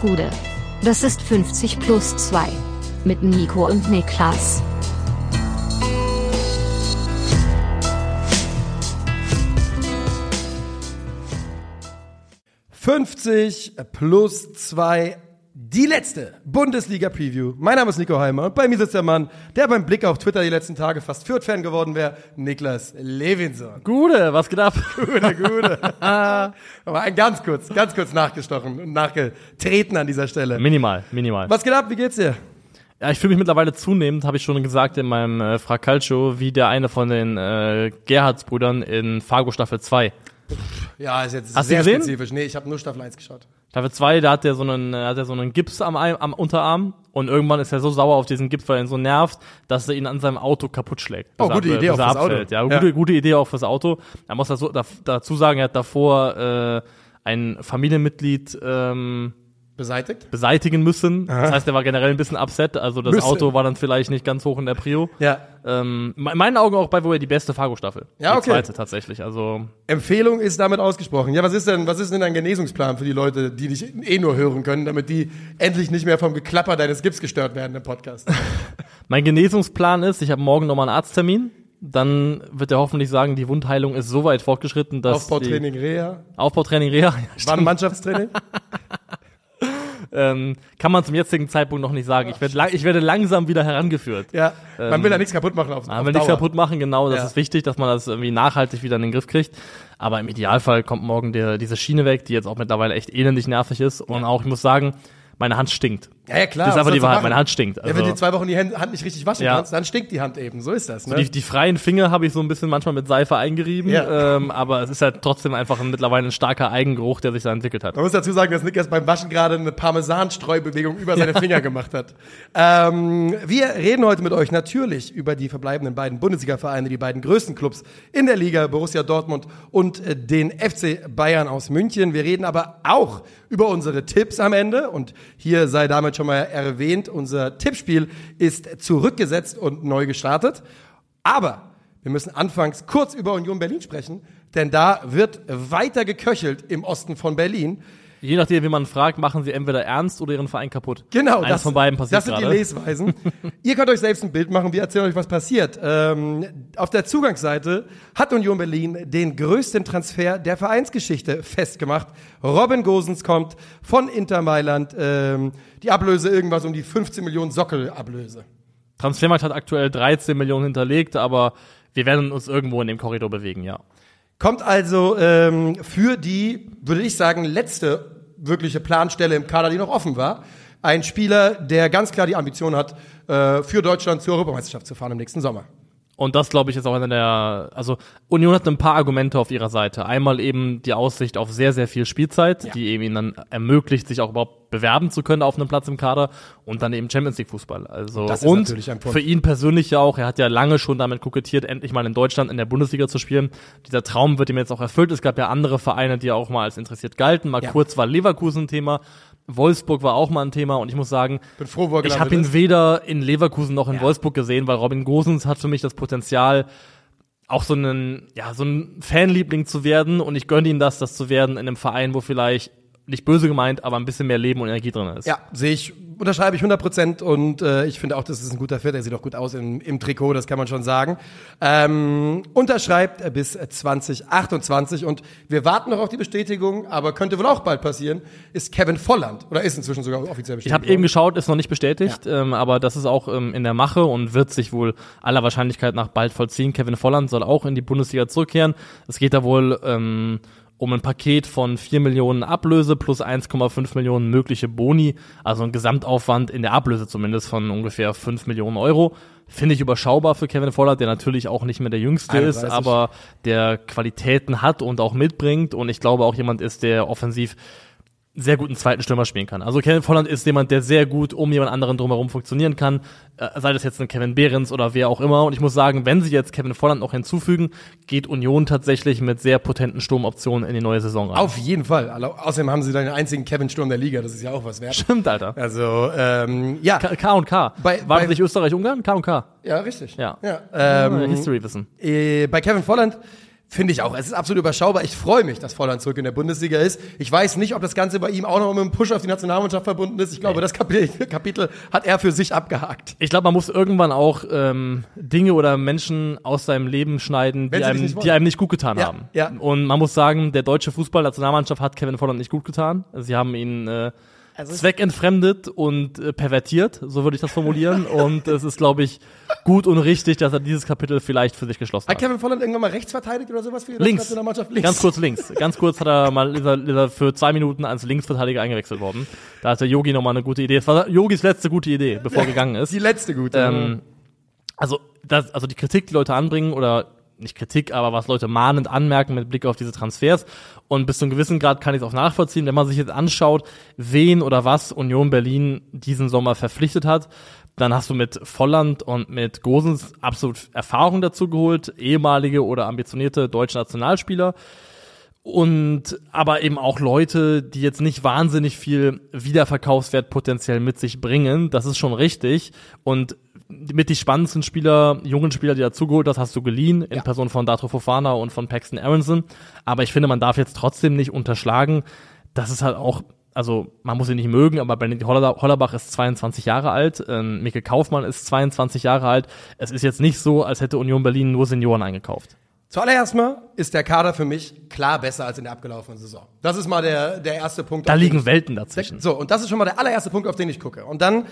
Gude. Das ist 50 plus 2. Mit Nico und Niklas. »50 plus 2 die letzte Bundesliga-Preview. Mein Name ist Nico Heimer und bei mir sitzt der Mann, der beim Blick auf Twitter die letzten Tage fast Fürth-Fan geworden wäre, Niklas Levinson. Gute, was geht ab? Gute, gute. Aber ein ganz kurz, ganz kurz nachgestochen und nachgetreten an dieser Stelle. Minimal, minimal. Was geht ab? Wie geht's dir? Ja, ich fühle mich mittlerweile zunehmend, habe ich schon gesagt in meinem äh, Fracalcio, wie der eine von den äh, Gerhards-Brüdern in Fargo Staffel 2. Ja, ist jetzt Hast sehr spezifisch. Nee, ich habe nur Staffel 1 geschaut. Staffel 2, da hat er so einen, äh, hat er so einen Gips am, am Unterarm und irgendwann ist er so sauer auf diesen Gips, weil er ihn so nervt, dass er ihn an seinem Auto kaputt schlägt. Oh, gute er- Idee auch fürs Auto. abfällt. Ja, Ja. Gute, gute Idee auch fürs Auto. Er muss dazu, da, dazu sagen, er hat davor äh, ein Familienmitglied ähm, Beseitigt? beseitigen müssen. Das heißt, er war generell ein bisschen upset. Also das Müssen. Auto war dann vielleicht nicht ganz hoch in der Prio. Ja. Ähm, in meinen Augen auch bei wohl die beste Fargo-Staffel. Ja, Die okay. zweite tatsächlich. Also Empfehlung ist damit ausgesprochen. Ja, was ist denn, was ist denn dein Genesungsplan für die Leute, die dich eh nur hören können, damit die endlich nicht mehr vom Geklapper deines Gips gestört werden im Podcast? mein Genesungsplan ist, ich habe morgen nochmal einen Arzttermin. Dann wird er hoffentlich sagen, die Wundheilung ist so weit fortgeschritten, dass Aufbautraining, Reha, die Aufbautraining Reha ja, war ein Mannschaftstraining? ähm, kann man zum jetzigen Zeitpunkt noch nicht sagen. Ich werde, lang, ich werde langsam wieder herangeführt. Ja, man will da nichts kaputt machen auf, Man auf will nichts kaputt machen, genau, das Ja. ist wichtig, dass man das irgendwie nachhaltig wieder in den Griff kriegt. Aber im Idealfall kommt morgen der, diese Schiene weg, die jetzt auch mittlerweile echt elendig nervig ist. Und auch, ich muss sagen, meine Hand stinkt. Ja, ja, klar. Das ist einfach die Wahrheit, meine Hand stinkt. ja, wenn Also- du zwei Wochen die Hand nicht richtig waschen Ja. kannst, dann stinkt die Hand eben. So ist das, ne? Die, die freien Finger habe ich so ein bisschen manchmal mit Seife eingerieben, Ja. ähm, aber es ist halt trotzdem einfach ein, mittlerweile ein starker Eigengeruch, der sich da entwickelt hat. Man muss dazu sagen, dass Nick erst beim Waschen gerade eine Parmesanstreubewegung über seine Finger gemacht hat. Ähm, wir reden heute mit euch natürlich über die verbleibenden beiden Bundesliga-Vereine, die beiden größten Clubs in der Liga, Borussia Dortmund und äh, den FC Bayern aus München. Wir reden aber auch über unsere Tipps am Ende und hier sei damit schon mal erwähnt, unser Tippspiel ist zurückgesetzt und neu gestartet. Aber wir müssen anfangs kurz über Union Berlin sprechen, denn da wird weiter geköchelt im Osten von Berlin. Je nachdem, wie man fragt, machen sie entweder ernst oder ihren Verein kaputt. Genau, Eines das, von beiden passiert das sind gerade. die Lesweisen. Ihr könnt euch selbst ein Bild machen, wir erzählen euch, was passiert. Ähm, auf der Zugangsseite hat Union Berlin den größten Transfer der Vereinsgeschichte festgemacht. Robin Gosens kommt von Inter Mailand. Ähm, die Ablöse irgendwas um die 15 Millionen Sockelablöse. Transfermarkt hat aktuell 13 Millionen hinterlegt, aber wir werden uns irgendwo in dem Korridor bewegen, ja. Kommt also ähm, für die, würde ich sagen, letzte wirkliche Planstelle im Kader, die noch offen war. Ein Spieler, der ganz klar die Ambition hat, äh, für Deutschland zur Europameisterschaft zu fahren im nächsten Sommer. Und das, glaube ich, ist auch einer der, also Union hat ein paar Argumente auf ihrer Seite. Einmal eben die Aussicht auf sehr, sehr viel Spielzeit, die eben ihnen dann ermöglicht, sich auch überhaupt bewerben zu können auf einem Platz im Kader und dann eben Champions League Fußball. Also Das ist und natürlich ein Punkt. für ihn persönlich ja auch, er hat ja lange schon damit kokettiert, endlich mal in Deutschland in der Bundesliga zu spielen. Dieser Traum wird ihm jetzt auch erfüllt. Es gab ja andere Vereine, die auch mal als interessiert galten. Mal Ja. kurz war Leverkusen Thema. Wolfsburg war auch mal ein Thema und ich muss sagen, froh, ich habe ihn weder in Leverkusen noch in Wolfsburg gesehen, weil Robin Gosens hat für mich das Potenzial, auch so einen, ja, so ein Fanliebling zu werden und ich gönne ihm das, das zu werden in einem Verein, wo vielleicht nicht böse gemeint, aber ein bisschen mehr Leben und Energie drin ist. Ja, sehe ich, unterschreibe ich 100 Prozent und äh, ich finde auch, das ist ein guter Fit. Er sieht auch gut aus im, im Trikot, das kann man schon sagen. Ähm, unterschreibt bis 2028 und wir warten noch auf die Bestätigung, aber könnte wohl auch bald passieren, ist Kevin Volland oder ist inzwischen sogar offiziell bestätigt. Ich habe eben geschaut, ist noch nicht bestätigt, ähm, aber das ist auch ähm, in der Mache und wird sich wohl aller Wahrscheinlichkeit nach bald vollziehen. Kevin Volland soll auch in die Bundesliga zurückkehren. Es geht da wohl ähm, um ein Paket von 4 Millionen Ablöse plus 1,5 Millionen mögliche Boni, also ein Gesamtaufwand in der Ablöse zumindest von ungefähr 5 Millionen Euro. Finde ich überschaubar für Kevin Volland, der natürlich auch nicht mehr der Jüngste ist, 31. aber der Qualitäten hat und auch mitbringt und ich glaube auch jemand ist, der offensiv sehr guten zweiten Stürmer spielen kann. Also Kevin Volland ist jemand, der sehr gut um jemand anderen drumherum funktionieren kann, äh, sei das jetzt ein Kevin Behrens oder wer auch immer. Und ich muss sagen, wenn sie jetzt Kevin Volland noch hinzufügen, geht Union tatsächlich mit sehr potenten Sturmoptionen in die neue Saison rein. Auf jeden Fall. Außerdem haben sie dann den einzigen Kevin Sturm der Liga, das ist ja auch was wert. Stimmt, Alter. Also, ähm, ja. K, K und K. Bei- War bei- nicht Österreich-Ungarn? K und K. Ja, richtig. Ja. ja. Ähm, History wissen. Äh, bei Kevin Volland Finde ich auch. Es ist absolut überschaubar. Ich freue mich, dass Volland zurück in der Bundesliga ist. Ich weiß nicht, ob das Ganze bei ihm auch noch mit einem Push auf die Nationalmannschaft verbunden ist. Ich glaube, nee. das Kapitel, Kapitel, hat er für sich abgehakt. Ich glaube, man muss irgendwann auch ähm, Dinge oder Menschen aus seinem Leben schneiden, die einem, die einem nicht gut getan ja, haben. Ja. Und man muss sagen, der deutsche Fußball-Nationalmannschaft hat Kevin Volland nicht gut getan. Sie haben ihn äh, also zweckentfremdet und äh, pervertiert, so würde ich das formulieren. und es ist, glaube ich, gut und richtig, dass er dieses Kapitel vielleicht für sich geschlossen hat. Hat Kevin Volland irgendwann mal rechts verteidigt oder sowas für die links. Nationalmannschaft? Links. Ganz kurz links. Ganz kurz hat er mal ist er, ist er für zwei Minuten als Linksverteidiger eingewechselt worden. Da hatte Yogi nochmal eine gute Idee. Das war Yogis letzte gute Idee, bevor er gegangen ist. Die letzte gute. Ähm, also, das, also die Kritik, die Leute anbringen oder nicht Kritik, aber was Leute mahnend anmerken mit Blick auf diese Transfers. Und bis zu einem gewissen Grad kann ich es auch nachvollziehen, wenn man sich jetzt anschaut, wen oder was Union Berlin diesen Sommer verpflichtet hat. Dann hast du mit Volland und mit Gosens absolut Erfahrung dazu geholt, ehemalige oder ambitionierte deutsche Nationalspieler. Und aber eben auch Leute, die jetzt nicht wahnsinnig viel Wiederverkaufswert potenziell mit sich bringen. Das ist schon richtig. Und mit die spannendsten Spieler, jungen Spieler, die dazugeholt hast, hast du geliehen, in ja. Person von Datro Fofana und von Paxton Aronson. Aber ich finde, man darf jetzt trotzdem nicht unterschlagen, dass es halt auch, also man muss ihn nicht mögen, aber Benedikt Hollerbach ist 22 Jahre alt, ähm, Mikkel Kaufmann ist 22 Jahre alt. Es ist jetzt nicht so, als hätte Union Berlin nur Senioren eingekauft. Zuallererst mal ist der Kader für mich klar besser als in der abgelaufenen Saison. Das ist mal der, der erste Punkt. Da liegen Welten dazwischen. So, und das ist schon mal der allererste Punkt, auf den ich gucke. Und dann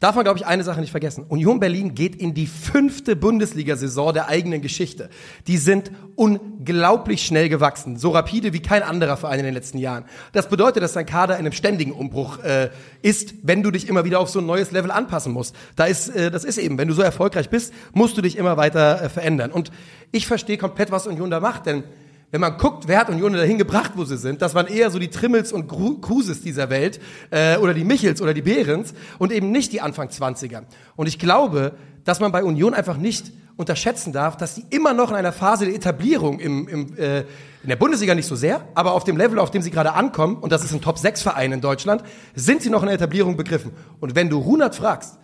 darf man, glaube ich, eine Sache nicht vergessen. Union Berlin geht in die fünfte Bundesliga-Saison der eigenen Geschichte. Die sind unglaublich schnell gewachsen, so rapide wie kein anderer Verein in den letzten Jahren. Das bedeutet, dass dein Kader in einem ständigen Umbruch äh, ist, wenn du dich immer wieder auf so ein neues Level anpassen musst. Da ist, äh, das ist eben, wenn du so erfolgreich bist, musst du dich immer weiter äh, verändern. Und ich verstehe komplett, was Union da macht, denn wenn man guckt, wer hat Union dahin gebracht, wo sie sind, das waren eher so die Trimmels und Kruses dieser Welt äh, oder die Michels oder die Behrens und eben nicht die Anfang 20er. Und ich glaube, dass man bei Union einfach nicht unterschätzen darf, dass sie immer noch in einer Phase der Etablierung im, im, äh, in der Bundesliga nicht so sehr, aber auf dem Level, auf dem sie gerade ankommen, und das ist ein Top-6-Verein in Deutschland, sind sie noch in der Etablierung begriffen. Und wenn du Runert fragst,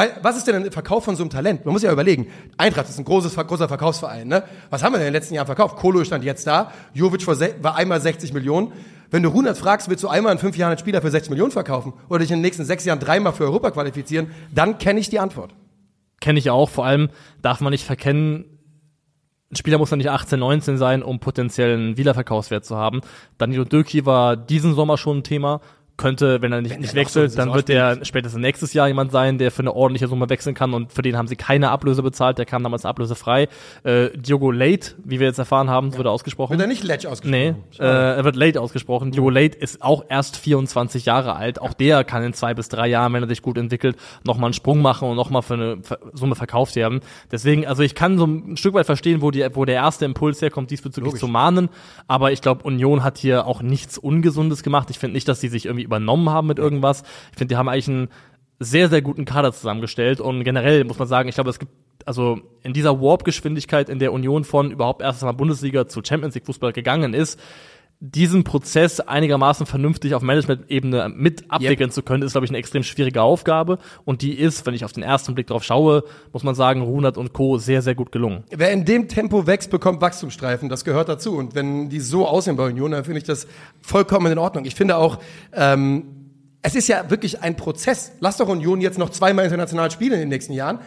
weil, was ist denn ein Verkauf von so einem Talent? Man muss ja überlegen. Eintracht ist ein großes, großer Verkaufsverein, ne? Was haben wir denn in den letzten Jahren verkauft? Kolo stand jetzt da. Jovic war einmal 60 Millionen. Wenn du 100 fragst, willst du einmal in fünf Jahren einen Spieler für 60 Millionen verkaufen oder dich in den nächsten sechs Jahren dreimal für Europa qualifizieren, dann kenne ich die Antwort. Kenne ich auch. Vor allem darf man nicht verkennen, ein Spieler muss ja nicht 18, 19 sein, um potenziellen Wiederverkaufswert zu haben. Danilo Döki war diesen Sommer schon ein Thema könnte, wenn er nicht, wenn nicht wechselt, so dann wird er spätestens nächstes Jahr jemand sein, der für eine ordentliche Summe wechseln kann und für den haben sie keine Ablöse bezahlt, der kam damals ablösefrei. Äh, Diogo Late, wie wir jetzt erfahren haben, ja. wurde ausgesprochen. Wird er nicht Late ausgesprochen? Nee, äh, er wird Late ausgesprochen. Diogo Late ist auch erst 24 Jahre alt. Auch der kann in zwei bis drei Jahren, wenn er sich gut entwickelt, nochmal einen Sprung machen und nochmal für eine Summe verkauft werden. Deswegen, also ich kann so ein Stück weit verstehen, wo, die, wo der erste Impuls herkommt, diesbezüglich Logisch. zu mahnen. Aber ich glaube, Union hat hier auch nichts Ungesundes gemacht. Ich finde nicht, dass sie sich irgendwie übernommen haben mit irgendwas. Ich finde, die haben eigentlich einen sehr, sehr guten Kader zusammengestellt und generell muss man sagen, ich glaube, es gibt also in dieser Warp-Geschwindigkeit, in der Union von überhaupt erst mal Bundesliga zu Champions League Fußball gegangen ist, diesen Prozess einigermaßen vernünftig auf Management-Ebene mit abwickeln yep. zu können, ist, glaube ich, eine extrem schwierige Aufgabe. Und die ist, wenn ich auf den ersten Blick drauf schaue, muss man sagen, Runert und Co. sehr, sehr gut gelungen. Wer in dem Tempo wächst, bekommt Wachstumsstreifen. Das gehört dazu. Und wenn die so aussehen bei Union, dann finde ich das vollkommen in Ordnung. Ich finde auch, ähm, es ist ja wirklich ein Prozess. Lass doch Union jetzt noch zweimal international spielen in den nächsten Jahren.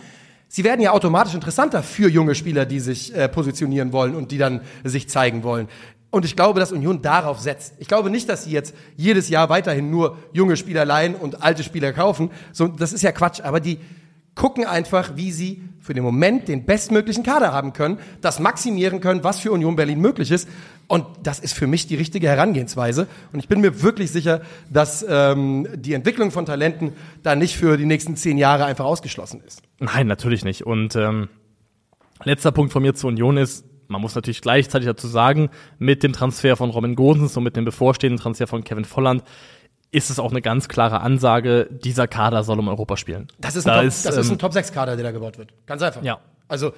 Sie werden ja automatisch interessanter für junge Spieler, die sich äh, positionieren wollen und die dann sich zeigen wollen. Und ich glaube, dass Union darauf setzt. Ich glaube nicht, dass sie jetzt jedes Jahr weiterhin nur junge Spieler leihen und alte Spieler kaufen. So, das ist ja Quatsch. Aber die gucken einfach, wie sie für den Moment den bestmöglichen Kader haben können, das maximieren können, was für Union Berlin möglich ist. Und das ist für mich die richtige Herangehensweise. Und ich bin mir wirklich sicher, dass ähm, die Entwicklung von Talenten da nicht für die nächsten zehn Jahre einfach ausgeschlossen ist. Nein, natürlich nicht. Und ähm, letzter Punkt von mir zur Union ist, man muss natürlich gleichzeitig dazu sagen, mit dem Transfer von Robin Gosens und mit dem bevorstehenden Transfer von Kevin Volland ist es auch eine ganz klare Ansage, dieser Kader soll um Europa spielen. Das ist ein, da Top, ist, das ist ein ähm, Top-6-Kader, der da gebaut wird. Ganz einfach. Ja. Also,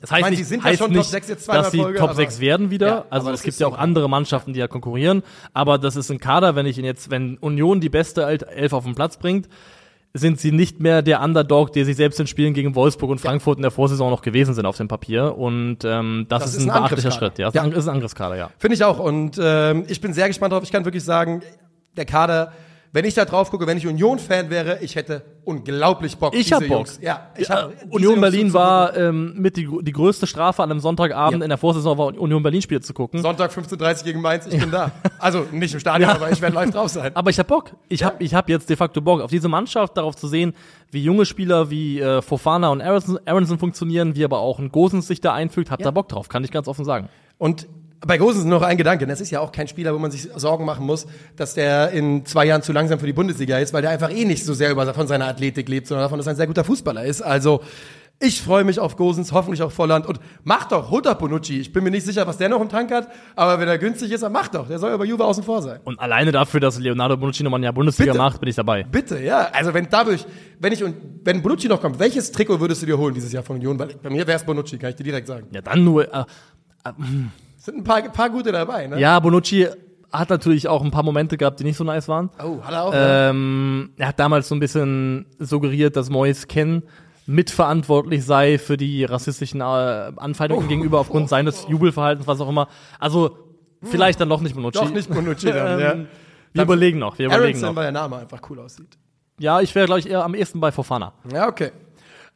das heißt, ich meine, die sind ja schon nicht, Top 6 dass sie Folge, Top 6 werden wieder. Ja, also es gibt ja auch andere Mannschaften, die ja konkurrieren. Aber das ist ein Kader, wenn ich ihn jetzt, wenn Union die beste Elf auf den Platz bringt, sind sie nicht mehr der Underdog, der sie selbst in Spielen gegen Wolfsburg und Frankfurt in der Vorsaison noch gewesen sind auf dem Papier. Und ähm, das, Das ist ein ein beachtlicher. Schritt. Ja, das Ja. ist ein- Angriffskader, ja. Finde ich auch. Und ähm, ich bin sehr gespannt drauf. Ich kann wirklich sagen, der Kader, wenn ich da drauf gucke, wenn ich Union-Fan wäre, ich hätte unglaublich Bock. Ich diese hab Bock. Ja, ich hab, Äh, diese Union Jungs Berlin war ähm, mit die, die größte Strafe an einem Sonntagabend Ja. in der Vorsaison war Union Berlin Spiele zu gucken. Sonntag 15.30 gegen Mainz, ich bin da. Also nicht im Stadion, aber ich werde live drauf sein. Aber ich hab Bock. Ich hab, ich hab jetzt de facto Bock auf diese Mannschaft, darauf zu sehen, wie junge Spieler wie äh, Fofana und Aronson, Aronson funktionieren, wie aber auch ein Gosens sich da einfügt. Hab da Bock drauf, kann ich ganz offen sagen. Und bei Gosens noch ein Gedanke. Das ist ja auch kein Spieler, wo man sich Sorgen machen muss, dass der in zwei Jahren zu langsam für die Bundesliga ist, weil der einfach eh nicht so sehr über, von seiner Athletik lebt, sondern davon, dass er ein sehr guter Fußballer ist. Also, ich freue mich auf Gosens, hoffentlich auf Volland. Und mach doch, doch Bonucci. Ich bin mir nicht sicher, was der noch im Tank hat, aber wenn er günstig ist, dann mach doch. Der soll ja bei Juve außen vor sein. Und alleine dafür, dass Leonardo Bonucci nochmal ein Jahr Bundesliga Bitte. macht, bin ich dabei. Bitte, ja. Also wenn dadurch, wenn ich und wenn Bonucci noch kommt, welches Trikot würdest du dir holen dieses Jahr von Union? Weil bei mir wäre es Bonucci, kann ich dir direkt sagen. Ja, dann nur. Äh, Es sind ein paar, paar gute dabei, ne? ja, Bonucci hat natürlich auch ein paar Momente gehabt, die nicht so nice waren. Oh, hat er auch. Ähm, er hat damals so ein bisschen suggeriert, dass Mois Ken mitverantwortlich sei für die rassistischen äh, Anfeindungen Oh. gegenüber aufgrund seines Jubelverhaltens, was auch immer. Also vielleicht dann doch nicht Bonucci. Doch nicht Bonucci dann, ja. ähm, Wir überlegen noch, wir überlegen Aronson, noch. weil der Name einfach cool aussieht. Ja, ich wäre, glaube ich, eher am ehesten bei Fofana. Ja, okay.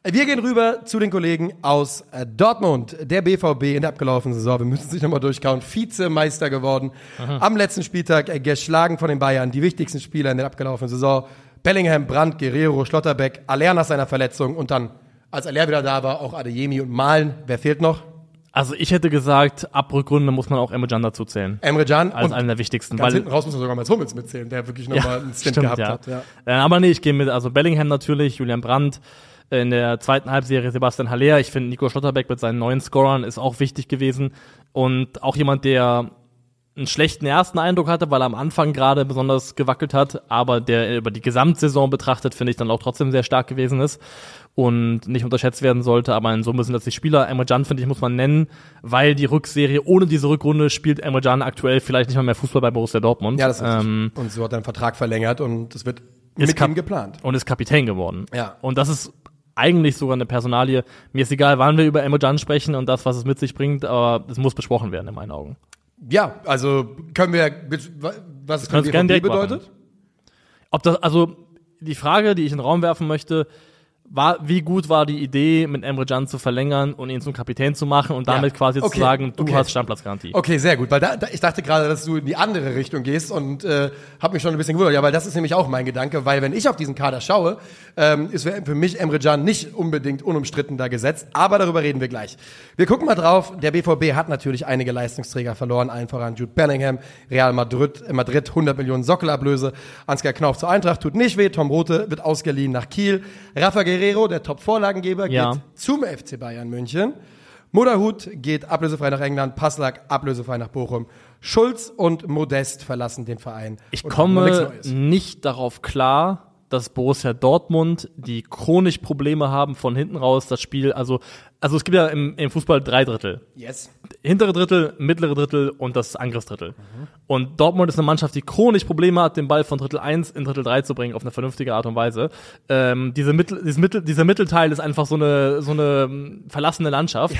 Wir gehen rüber zu den Kollegen aus äh, Dortmund. Der BVB in der abgelaufenen Saison, wir müssen sich nochmal durchkauen, Vizemeister geworden. Am letzten Spieltag äh, geschlagen von den Bayern, die wichtigsten Spieler in der abgelaufenen Saison. Bellingham, Brandt, Guerrero, Schlotterbeck, Aller nach seiner Verletzung und dann, als Aller wieder da war, auch Adeyemi und Malen. Wer fehlt noch? Also ich hätte gesagt, ab Rückrunde muss man auch Emre Can dazu zählen. Emre Can Als und einen der wichtigsten. ganz Weil, hinten raus muss man sogar mal Hummels mitzählen, der wirklich nochmal einen Stint stimmt, gehabt ja. hat. Ja. Äh, aber nee, ich gehe mit, also Bellingham natürlich, Julian Brandt, in der zweiten Halbserie Sebastian Haller. Ich finde, Nico Schlotterbeck mit seinen neuen Scorern ist auch wichtig gewesen. Und auch jemand, der einen schlechten ersten Eindruck hatte, weil er am Anfang gerade besonders gewackelt hat, aber der über die Gesamtsaison betrachtet, finde ich, dann auch trotzdem sehr stark gewesen ist und nicht unterschätzt werden sollte. Aber in Summe sind das die Spieler. Emre Can, finde ich, muss man nennen, weil die Rückserie ohne diese Rückrunde spielt Emre Can aktuell vielleicht nicht mal mehr Fußball bei Borussia Dortmund. ja, das ist ähm, Und so hat er einen Vertrag verlängert und es wird mit kap- ihm geplant. und ist Kapitän geworden. Ja. Und das ist eigentlich sogar eine Personalie. Mir ist egal, wann wir über Emre Can sprechen und das, was es mit sich bringt, aber es muss besprochen werden in meinen Augen. Ja, also können wir, was es können BVB direkt machen. bedeutet? Ob das, also die Frage, die ich in den Raum werfen möchte, war, wie gut war die Idee, mit Emre Can zu verlängern und ihn zum Kapitän zu machen und damit Ja. quasi Okay. zu sagen, du Okay. hast Stammplatzgarantie. Okay, sehr gut, weil da, da, ich dachte gerade, dass du in die andere Richtung gehst und äh, habe mich schon ein bisschen gewundert. Ja, weil das ist nämlich auch mein Gedanke, weil wenn ich auf diesen Kader schaue, ähm, ist für mich Emre Can nicht unbedingt unumstritten da gesetzt, aber darüber reden wir gleich. Wir gucken mal drauf. Der BVB hat natürlich einige Leistungsträger verloren, allen voran Jude Bellingham, Real Madrid, äh, Madrid 100 Millionen Sockelablöse, Ansgar Knauf zur Eintracht, tut nicht weh, Tom Rote wird ausgeliehen nach Kiel, Rafa Guerrero, der Top-Vorlagengeber, Ja. geht zum FC Bayern München. Moderhut geht ablösefrei nach England, Passlack ablösefrei nach Bochum. Schulz und Modest verlassen den Verein. Ich komme nicht darauf klar, dass Borussia Dortmund, die chronisch Probleme haben von hinten raus, das Spiel, also, also es gibt ja im, im Fußball drei Drittel. Yes. hintere Drittel, mittlere Drittel und das Angriffsdrittel. Und Dortmund ist eine Mannschaft, die chronisch Probleme hat, den Ball von Drittel 1 in Drittel 3 zu bringen, auf eine vernünftige Art und Weise. Ähm, diese Mittel, dieses Mittel, dieser Mittelteil ist einfach so eine, so eine ähm, verlassene Landschaft.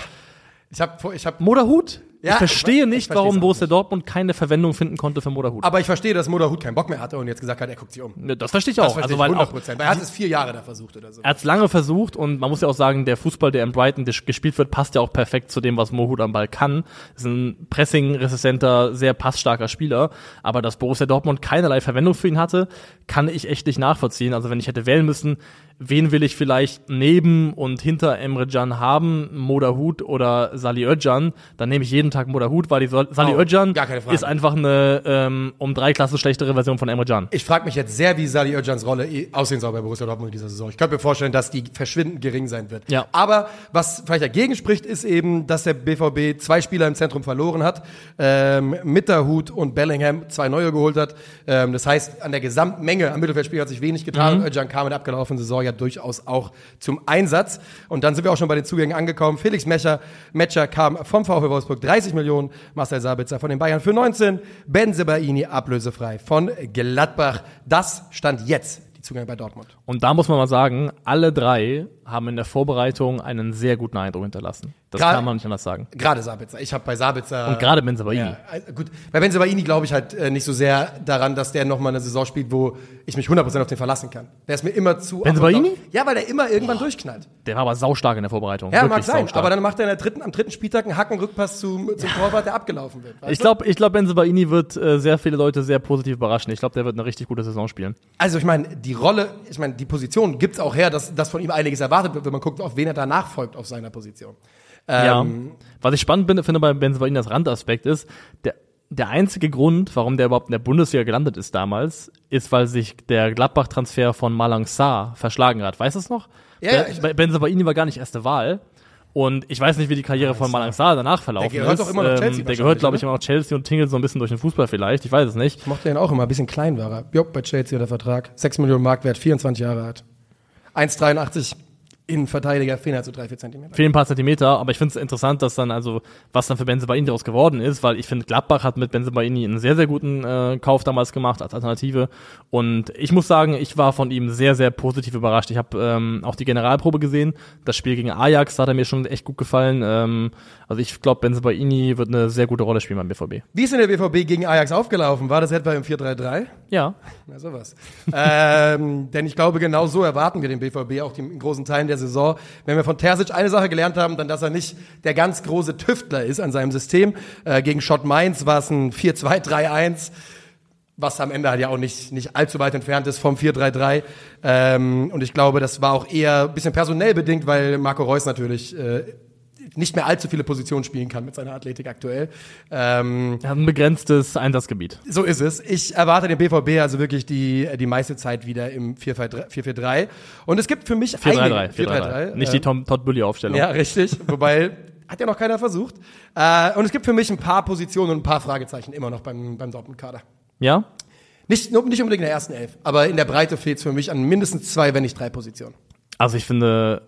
Ich habe ich hab, Moderhut? Ja, ich verstehe ich- ich nicht, versteh's warum Borussia nicht. Dortmund keine Verwendung finden konnte für Moderhut. aber ich verstehe, dass Moderhut keinen Bock mehr hatte und jetzt gesagt hat, er guckt sich um. das verstehe ich Das auch. verstehe Also, ich weil 100 auch, Prozent. Weil er hat es vier Jahre da versucht oder so. er hat es lange versucht und man muss ja auch sagen, der Fußball, der in Brighton ges- gespielt wird, passt ja auch perfekt zu dem, was Mohut am Ball kann. Ist ein pressing-resistenter, sehr passstarker Spieler. Aber dass Borussia Dortmund keinerlei Verwendung für ihn hatte, kann ich echt nicht nachvollziehen. Also wenn ich hätte wählen müssen, wen will ich vielleicht neben und hinter Emre Can haben, Moderhut oder Salih Özcan, dann nehme ich jeden Tag Moderhut, weil die Sal- Salih Oh, Özcan ist einfach eine ähm, um drei Klassen schlechtere Version von Emre Can. Ich frage mich jetzt sehr, wie Sali Özcans Rolle eh aussehen soll bei Borussia Dortmund in dieser Saison. Ich könnte mir vorstellen, dass die verschwindend gering sein wird. Ja. Aber was vielleicht dagegen spricht, ist eben, dass der BVB zwei Spieler im Zentrum verloren hat. Ähm, Mitterhut und Bellingham zwei neue geholt hat. Ähm, das heißt, an der Gesamtmenge am Mittelfeldspiel hat sich wenig getan. Mhm. Özcan kam in der abgelaufenen Saison ja durchaus auch zum Einsatz. Und dann sind wir auch schon bei den Zugängen angekommen. Felix Mecher, Metscher kam vom VfL Wolfsburg 30 Millionen, Marcel Sabitzer von den Bayern für 19, Ben Sebaini ablösefrei von Gladbach. Das stand jetzt die Zugänge bei Dortmund. Und da muss man mal sagen, alle drei haben in der Vorbereitung einen sehr guten Eindruck hinterlassen. Das Gra- kann man nicht anders sagen. Gerade Sabitzer. Ich habe bei Sabitzer. Und gerade Benzabaini. Ja, äh, gut. Bei Benzebaini glaube ich halt äh, nicht so sehr daran, dass der nochmal eine Saison spielt, wo ich mich 100% auf den verlassen kann. Der ist mir immer zu... Bensebaini? Ja, weil der immer irgendwann durchknallt. Der war aber saustark in der Vorbereitung. Ja, mag Wirklich sein. saustark. Aber dann macht er der dritten, am dritten Spieltag einen Hackenrückpass zum, zum Torwart, der abgelaufen wird. ich glaube, ich glaub, Benzebaini wird äh, sehr viele Leute sehr positiv überraschen. Ich glaube, der wird eine richtig gute Saison spielen. Also ich meine, die Rolle, ich meine, die Position gibt's auch her, dass, dass von ihm einiges erwartet wird, wenn man guckt, auf wen er danach folgt auf seiner Position. Ja. Ähm, Was ich spannend bin, finde bei Benzebaini das Randaspekt ist, der, der einzige Grund, warum der überhaupt in der Bundesliga gelandet ist damals, ist, weil sich der Gladbach-Transfer von Malang Sarr verschlagen hat. Weißt du es noch? Ja, ja, Benzebaini war gar nicht erste Wahl. Und ich weiß nicht, wie die Karriere von Malang Sarr danach verlaufen Der gehört ist. doch immer noch Chelsea der wahrscheinlich, gehört, glaube ich, immer noch Chelsea und tingelt so ein bisschen durch den Fußball vielleicht. Ich weiß es nicht. ich mochte ihn auch immer, ein bisschen klein war er. Jo, bei Chelsea unter Vertrag. 6 Millionen Marktwert, 24 Jahre alt. 1,83 Innenverteidiger, fehlen halt so 3, 4 Zentimeter. fehlen ein paar Zentimeter, aber ich finde es interessant, dass dann also, was dann für Benzebaini daraus geworden ist, weil ich finde, Gladbach hat mit Benzebaini einen sehr, sehr guten äh, Kauf damals gemacht als Alternative und ich muss sagen, ich war von ihm sehr, sehr positiv überrascht. Ich habe ähm, auch die Generalprobe gesehen, das Spiel gegen Ajax, da hat er mir schon echt gut gefallen. Ähm, also ich glaube, Benzebaini wird eine sehr gute Rolle spielen beim BVB. Wie ist denn der BVB gegen Ajax aufgelaufen? War das etwa im 4-3-3? Ja, Na sowas. ähm, denn ich glaube, genau so erwarten wir den BVB auch die, in großen Teilen der Saison. Wenn wir von Terzic eine Sache gelernt haben, dann, dass er nicht der ganz große Tüftler ist an seinem System. Äh, gegen Schott Mainz war es ein 4-2-3-1 was am Ende halt ja auch nicht, nicht allzu weit entfernt ist vom 4-3-3. Ähm, und ich glaube, das war auch eher ein bisschen personell bedingt, weil Marco Reus natürlich äh, nicht mehr allzu viele Positionen spielen kann mit seiner Athletik aktuell. Ähm, er hat ein begrenztes Einsatzgebiet. so ist es. Ich erwarte den BVB also wirklich die, die meiste Zeit wieder im 4-4-3. Und es gibt für mich 4-3-3. einige- 4-3-3. Nicht äh, die Tom, Todd Bully-Aufstellung. Ja, richtig. Wobei, hat ja noch keiner versucht. Äh, und es gibt für mich ein paar Positionen und ein paar Fragezeichen immer noch beim, beim Dortmund-Kader. ja? Nicht, nicht unbedingt in der ersten Elf, aber in der Breite fehlt es für mich an mindestens zwei, wenn nicht drei Positionen. Also ich finde,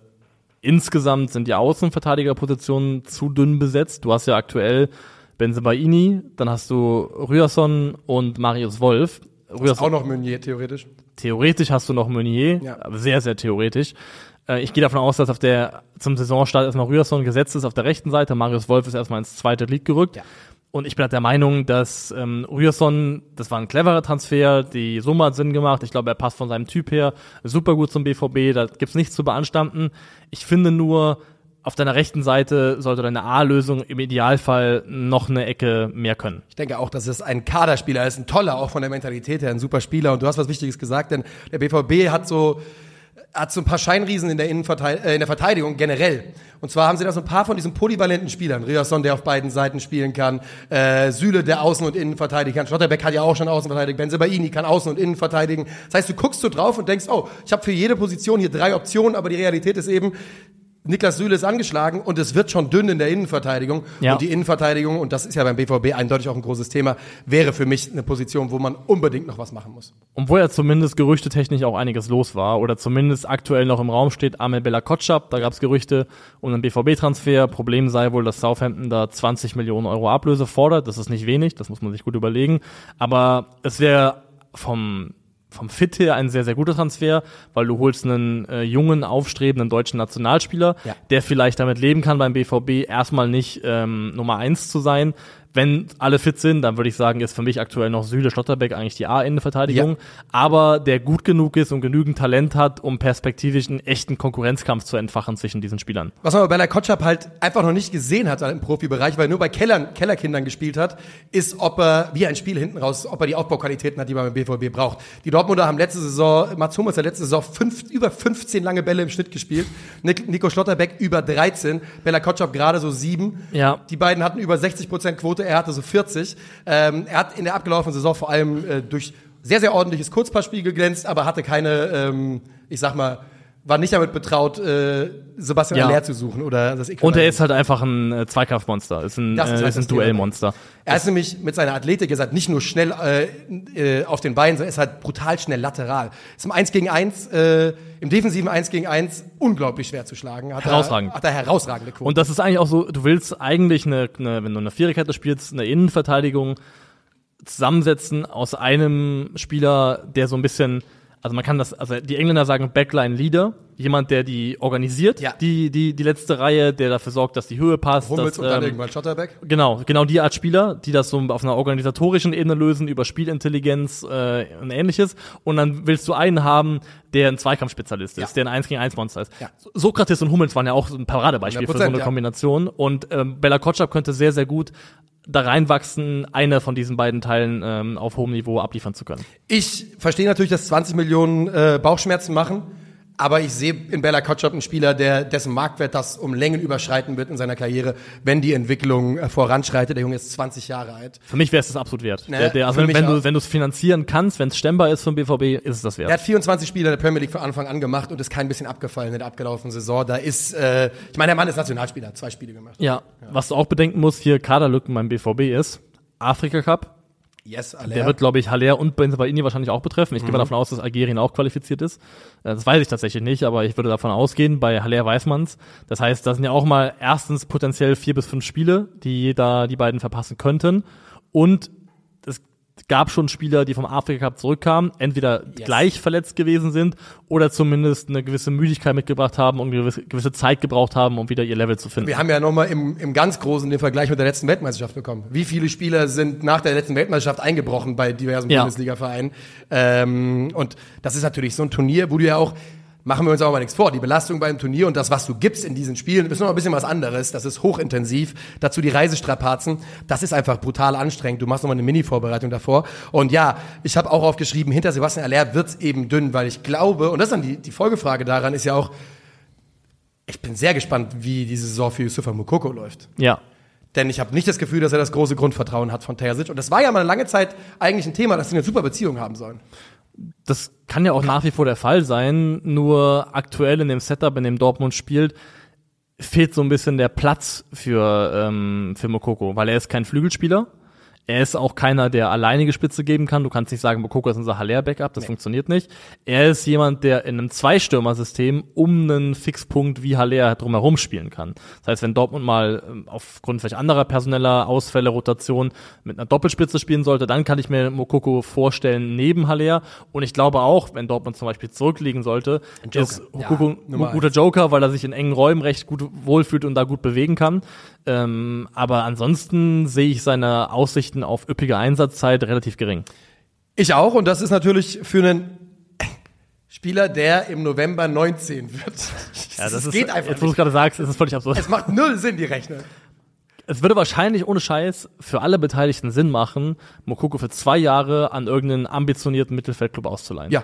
insgesamt sind die Außenverteidigerpositionen zu dünn besetzt. Du hast ja aktuell Benzebaini, dann hast du Rührson und Marius Wolf. Auch Rührson, noch Meunier, theoretisch. theoretisch hast du noch Meunier, Ja. aber sehr, sehr theoretisch. Äh, Ich gehe davon aus, dass auf der zum Saisonstart erstmal Rührson gesetzt ist auf der rechten Seite. Marius Wolf ist erstmal ins zweite Glied gerückt. Ja. Und ich bin halt der Meinung, dass ähm, Rührson, das war ein cleverer Transfer, die Summe hat Sinn gemacht. Ich glaube, er passt von seinem Typ her super gut zum BVB, da gibt's nichts zu beanstanden. Ich finde nur, auf deiner rechten Seite sollte deine A-Lösung im Idealfall noch eine Ecke mehr können. Ich denke auch, dass es ein Kaderspieler ist, ein toller, auch von der Mentalität her, ein super Spieler. Und du hast was Wichtiges gesagt, denn der BVB hat so, hat so ein paar Scheinriesen in der, Innenverteid äh, in der Verteidigung generell. Und zwar haben sie da so ein paar von diesen polyvalenten Spielern. Riasson, der auf beiden Seiten spielen kann. Äh, Süle, der Außen- und Innen verteidigen kann. Schlotterbeck hat ja auch schon Außen verteidigt. Benzebaini kann Außen- und Innen verteidigen. Das heißt, du guckst so drauf und denkst, oh, ich habe für jede Position hier drei Optionen, aber die Realität ist eben, Niklas Süle ist angeschlagen und es wird schon dünn in der Innenverteidigung. Ja. Und die Innenverteidigung, und das ist ja beim BVB eindeutig auch ein großes Thema, wäre für mich eine Position, wo man unbedingt noch was machen muss. Und wo ja zumindest gerüchtetechnisch auch einiges los war, oder zumindest aktuell noch im Raum steht, Amel Bella Kotschap, da gab's Gerüchte um einen BVB-Transfer. Problem sei wohl, dass Southampton da 20 Millionen Euro Ablöse fordert. Das ist nicht wenig, das muss man sich gut überlegen. Aber es wäre vom vom Fit her ein sehr, sehr guter Transfer, weil du holst einen äh, jungen, aufstrebenden deutschen Nationalspieler, Ja. der vielleicht damit leben kann, beim BVB erstmal nicht ähm, Nummer eins zu sein. Wenn alle fit sind, dann würde ich sagen, ist für mich aktuell noch Süle Schlotterbeck eigentlich die A-Innenverteidigung, Ja. aber der gut genug ist und genügend Talent hat, um perspektivisch einen echten Konkurrenzkampf zu entfachen zwischen diesen Spielern. Was man bei Bella Kotschap halt einfach noch nicht gesehen hat im Profibereich, weil er nur bei Kellern, Kellerkindern gespielt hat, ist, ob er, wie ein Spiel hinten raus, ob er die Aufbauqualitäten hat, die man beim BVB braucht. Die Dortmunder haben letzte Saison, Mats Hummels hat letzte Saison fünf, über 15 lange Bälle im Schnitt gespielt. Nico Schlotterbeck über 13, Bella Kotschap gerade so sieben. Ja. Die beiden hatten über 60 Prozent Quote, er hatte so 40. Ähm, er hat in der abgelaufenen Saison vor allem äh, durch sehr, sehr ordentliches Kurzpassspiel geglänzt, aber hatte keine, ähm, ich sag mal, war nicht damit betraut, äh, Sebastian Ja. Aller zu suchen oder das Und er ist halt einfach ein äh, Zweikampfmonster, ist ein, Das ist äh, halt ist ein. Duellmonster. Er ist nämlich mit seiner Athletik, er ist halt nicht nur schnell äh, äh, auf den Beinen, sondern er ist halt brutal schnell lateral. Ist im 1 gegen 1, äh, im defensiven 1 gegen 1 unglaublich schwer zu schlagen. Hat Herausragend. Er, hat er herausragende Quote. Und das ist eigentlich auch so, du willst eigentlich eine, eine wenn du eine Viererkette spielst, eine Innenverteidigung zusammensetzen aus einem Spieler, der so ein bisschen Also man kann das, also die Engländer sagen Backline Leader, jemand, der die organisiert, Ja. die, die, die letzte Reihe, der dafür sorgt, dass die Höhe passt. Hummels dass, und dann ähm, irgendwann Schotterbeck. Genau, genau die Art Spieler, die das so auf einer organisatorischen Ebene lösen, über Spielintelligenz äh, und ähnliches. Und dann willst du einen haben, der ein Zweikampfspezialist ist, Ja. der ein 1 gegen 1 Monster ist. Ja. Sokrates und Hummels waren ja auch ein Paradebeispiel für so 100%, eine ja. Kombination. Und ähm, Bella Kotschap könnte sehr, sehr gut da reinwachsen, eine von diesen beiden Teilen ähm, auf hohem Niveau abliefern zu können. Ich verstehe natürlich, dass 20 Millionen äh, Bauchschmerzen machen, aber ich sehe in Bella Kotschap einen Spieler, der dessen Marktwert das um Längen überschreiten wird in seiner Karriere, wenn die Entwicklung äh, voranschreitet. Der Junge ist 20 Jahre alt. Für mich wäre es das absolut wert. Ne, der, der, also wenn, wenn du wenn du es finanzieren kannst, wenn es stemmbar ist vom BVB, ist es das wert. Er hat 24 Spiele in der Premier League von Anfang an gemacht und ist kein bisschen abgefallen in der abgelaufenen Saison. Da ist, äh, ich meine, der Mann ist Nationalspieler, hat zwei Spiele gemacht. Ja, was du auch bedenken musst, hier Kaderlücken beim BVB ist, Afrika Cup, Yes, alle. der wird, glaube ich, Haller und Benzabaini wahrscheinlich auch betreffen. Ich gehe mal davon aus, dass Algerien auch qualifiziert ist. Äh, Das weiß ich tatsächlich nicht, aber ich würde davon ausgehen, bei Haller weiß man's. Das heißt, das sind ja auch mal erstens potenziell vier bis fünf Spiele, die da die beiden verpassen könnten. Und gab schon Spieler, die vom Afrika Cup zurückkamen, entweder Yes. gleich verletzt gewesen sind oder zumindest eine gewisse Müdigkeit mitgebracht haben und eine gewisse, Zeit gebraucht haben, um wieder ihr Level zu finden. Wir haben ja nochmal im, im ganz Großen den Vergleich mit der letzten Weltmeisterschaft bekommen. Wie viele Spieler sind nach der letzten Weltmeisterschaft eingebrochen bei diversen Ja. Bundesliga-Vereinen? Ähm, und das ist natürlich so ein Turnier, wo du ja auch, machen wir uns auch mal nichts vor, die Belastung beim Turnier und das, was du gibst in diesen Spielen, ist noch ein bisschen was anderes. Das ist hochintensiv. Dazu die Reisestrapazen. Das ist einfach brutal anstrengend. Du machst nochmal eine Mini-Vorbereitung davor. Und ja, ich habe auch aufgeschrieben, hinter Sebastian Aller wird's eben dünn, weil ich glaube, und das ist dann die, die Folgefrage daran, ist ja auch, ich bin sehr gespannt, wie diese Saison für Yusufa Mukoko läuft. Ja. Denn ich habe nicht das Gefühl, dass er das große Grundvertrauen hat von Terzic. Und das war ja mal eine lange Zeit eigentlich ein Thema, dass sie eine super Beziehung haben sollen. Das kann ja auch nach wie vor der Fall sein, nur aktuell in dem Setup, in dem Dortmund spielt, fehlt so ein bisschen der Platz für, ähm, für Mokoko, weil er ist kein Flügelspieler. Er ist auch keiner, der alleinige Spitze geben kann. Du kannst nicht sagen, Mokoko ist unser Haller-Backup, das funktioniert nicht. Er ist jemand, der in einem Zweistürmer-System um einen Fixpunkt wie Haller drumherum spielen kann. Das heißt, wenn Dortmund mal ähm, aufgrund vielleicht anderer personeller Ausfälle, Rotation mit einer Doppelspitze spielen sollte, dann kann ich mir Mokoko vorstellen neben Haller. Und ich glaube auch, wenn Dortmund zum Beispiel zurückliegen sollte, ist Mokoko Ja, ein guter Joker, weil er sich in engen Räumen recht gut wohlfühlt und da gut bewegen kann. Ähm, aber ansonsten sehe ich seine Aussichten auf üppige Einsatzzeit relativ gering. Ich auch. Und das ist natürlich für einen Spieler, der im November 19 wird. Ja, das ist, geht einfach jetzt, wo du gerade sagst, ist es völlig absurd. Es macht null Sinn, die Rechnung. Es würde wahrscheinlich ohne Scheiß für alle Beteiligten Sinn machen, Mokoko für zwei Jahre an irgendeinen ambitionierten Mittelfeldclub auszuleihen. Ja,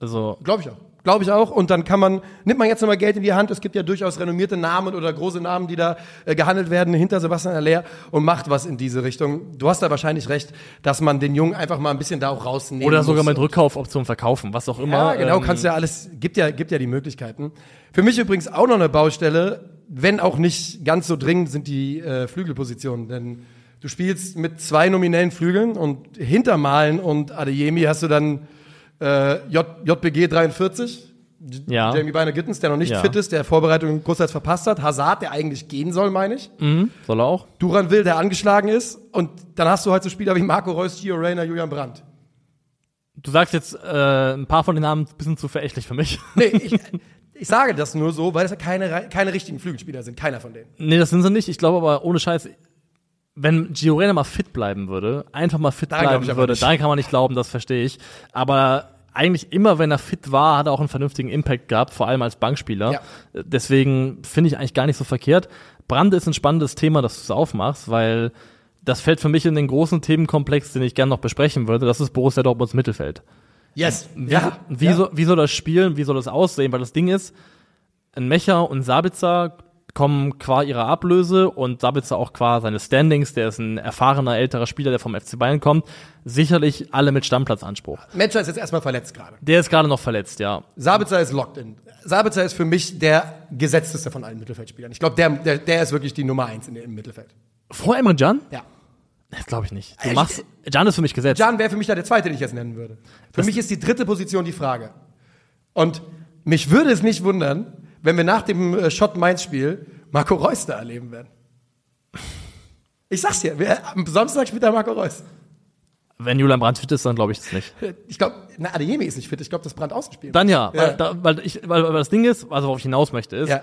Also, glaube ich auch. Glaube ich auch. Und dann kann man, nimmt man jetzt nochmal Geld in die Hand. Es gibt ja durchaus renommierte Namen oder große Namen, die da äh, gehandelt werden hinter Sebastian Aller und macht was in diese Richtung. Du hast da wahrscheinlich recht, dass man den Jungen einfach mal ein bisschen da auch rausnehmen oder sogar mit Rückkaufoption verkaufen, was auch immer. Ja, genau, ähm, kannst ja alles, gibt ja, gibt ja die Möglichkeiten. Für mich übrigens auch noch eine Baustelle, wenn auch nicht ganz so dringend sind die äh, Flügelpositionen, denn du spielst mit zwei nominellen Flügeln und hinter Malen und Adeyemi hast du dann äh, J, JPG 43, Ja. Jamie Beiner Gittens, der noch nicht Ja. fit ist, der Vorbereitung großteils verpasst hat, Hazard, der eigentlich gehen soll, meine ich, Mhm, soll er auch? Duran Will, der angeschlagen ist und dann hast du heute so Spieler wie Marco Reus, Gio Reyna, Julian Brandt. Du sagst jetzt äh, ein paar von den Namen ein bisschen zu verächtlich für mich. Nee, ich, ich sage das nur so, weil das ja keine, keine richtigen Flügelspieler sind, keiner von denen. Nee, das sind sie nicht. Ich glaube aber ohne Scheiß, wenn Gio Reyna mal fit bleiben würde, einfach mal fit Daran bleiben würde, dann kann man nicht glauben, das verstehe ich. Aber eigentlich immer, wenn er fit war, hat er auch einen vernünftigen Impact gehabt, vor allem als Bankspieler. Ja. Deswegen finde ich eigentlich gar nicht so verkehrt. Brand ist ein spannendes Thema, dass du es aufmachst, weil das fällt für mich in den großen Themenkomplex, den ich gerne noch besprechen würde. Das ist Borussia Dortmunds Mittelfeld. Yes. Wie, wie, Soll, wie soll das spielen? Wie soll das aussehen? Weil das Ding ist, ein Mecher und Sabitzer kommen qua ihrer Ablöse und Sabitzer auch qua seines Standings, der ist ein erfahrener älterer Spieler, der vom FC Bayern kommt, sicherlich alle mit Stammplatzanspruch. Metscher ist jetzt erstmal verletzt gerade. Der ist gerade noch verletzt, ja. Sabitzer ist locked in. Sabitzer ist für mich der gesetzteste von allen Mittelfeldspielern. Ich glaube, der, der, der ist wirklich die Nummer eins in, im Mittelfeld. Vor Emre Can? Ja. Das glaube ich nicht. Du machst, Can ist für mich gesetzt. Jan wäre für mich da der zweite, den ich jetzt nennen würde. Für mich ist die dritte Position die Frage. Und mich würde es nicht wundern, wenn wir nach dem äh, Schott-Mainz-Spiel Marco Reus da erleben werden. Ich sag's dir, wer, am Samstag spielt da Marco Reus. Wenn Julian Brandt fit ist, dann glaube ich das nicht. Ich glaube, na, Adeyemi ist nicht fit. Ich glaube, das Brand ausgespielt. Dann ja, Ja. Weil, da, weil, ich, weil, weil das Ding ist, also worauf ich hinaus möchte, ist, Ja.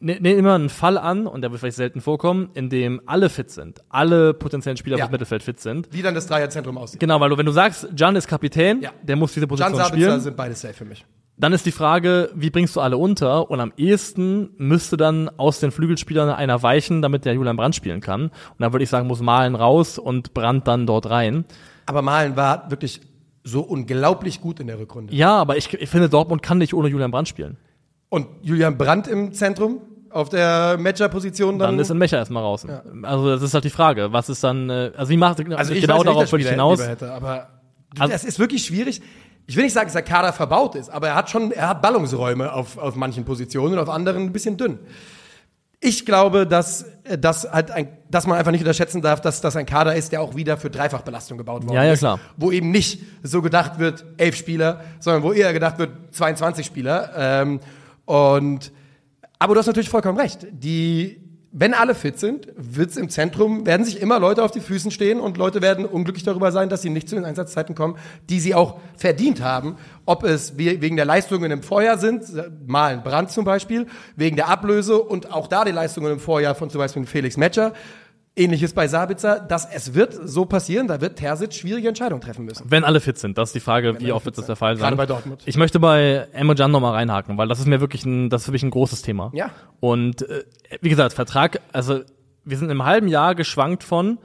ne, ne immer einen Fall an, und der wird vielleicht selten vorkommen, in dem alle fit sind, alle potenziellen Spieler Ja. fürs Mittelfeld fit sind. Wie dann das Dreierzentrum aussieht. Genau, weil du, wenn du sagst, Jan ist Kapitän, Ja. der muss diese Jan Position Sabitzer spielen, sind beide safe für mich. Dann ist die Frage, wie bringst du alle unter? Und am ehesten müsste dann aus den Flügelspielern einer weichen, damit der Julian Brandt spielen kann. Und dann würde ich sagen, muss Malen raus und Brandt dann dort rein. Aber Malen war wirklich so unglaublich gut in der Rückrunde. Ja, aber ich, ich finde, Dortmund kann nicht ohne Julian Brandt spielen. Und Julian Brandt im Zentrum auf der Matcher-Position dann. Dann ist ein Mecher erstmal raus. Also das ist halt die Frage, was ist dann, äh, also wie macht also ich genau weiß, darauf würde ich hinaus. Hätte, aber Also- das ist wirklich schwierig. Ich will nicht sagen, dass der Kader verbaut ist, aber er hat schon, er hat Ballungsräume auf, auf manchen Positionen und auf anderen ein bisschen dünn. Ich glaube, dass, äh, dass, halt ein, dass man einfach nicht unterschätzen darf, dass das ein Kader ist, der auch wieder für Dreifachbelastung gebaut worden Ja, ja, ist. klar. Wo eben nicht so gedacht wird, elf Spieler, sondern wo eher gedacht wird, 22 Spieler. Ähm, und, aber du hast natürlich vollkommen recht. Die, wenn alle fit sind, wird's im Zentrum, werden sich immer Leute auf die Füßen stehen und Leute werden unglücklich darüber sein, dass sie nicht zu den Einsatzzeiten kommen, die sie auch verdient haben. Ob es we- wegen der Leistungen im Vorjahr sind, mal ein Brand zum Beispiel, wegen der Ablöse und auch da die Leistungen im Vorjahr von zum Beispiel Felix Metscher. Ähnliches bei Sabitzer, dass es wird so passieren, da wird Terzic schwierige Entscheidungen treffen müssen. Wenn alle fit sind, das ist die Frage, wie alle oft wird das der Fall sein. Gerade bei Dortmund. Ich möchte bei Emre nochmal reinhaken, weil das ist mir wirklich ein, das ist für mich ein großes Thema. Ja. Und äh, wie gesagt, Vertrag, also wir sind im halben Jahr geschwankt von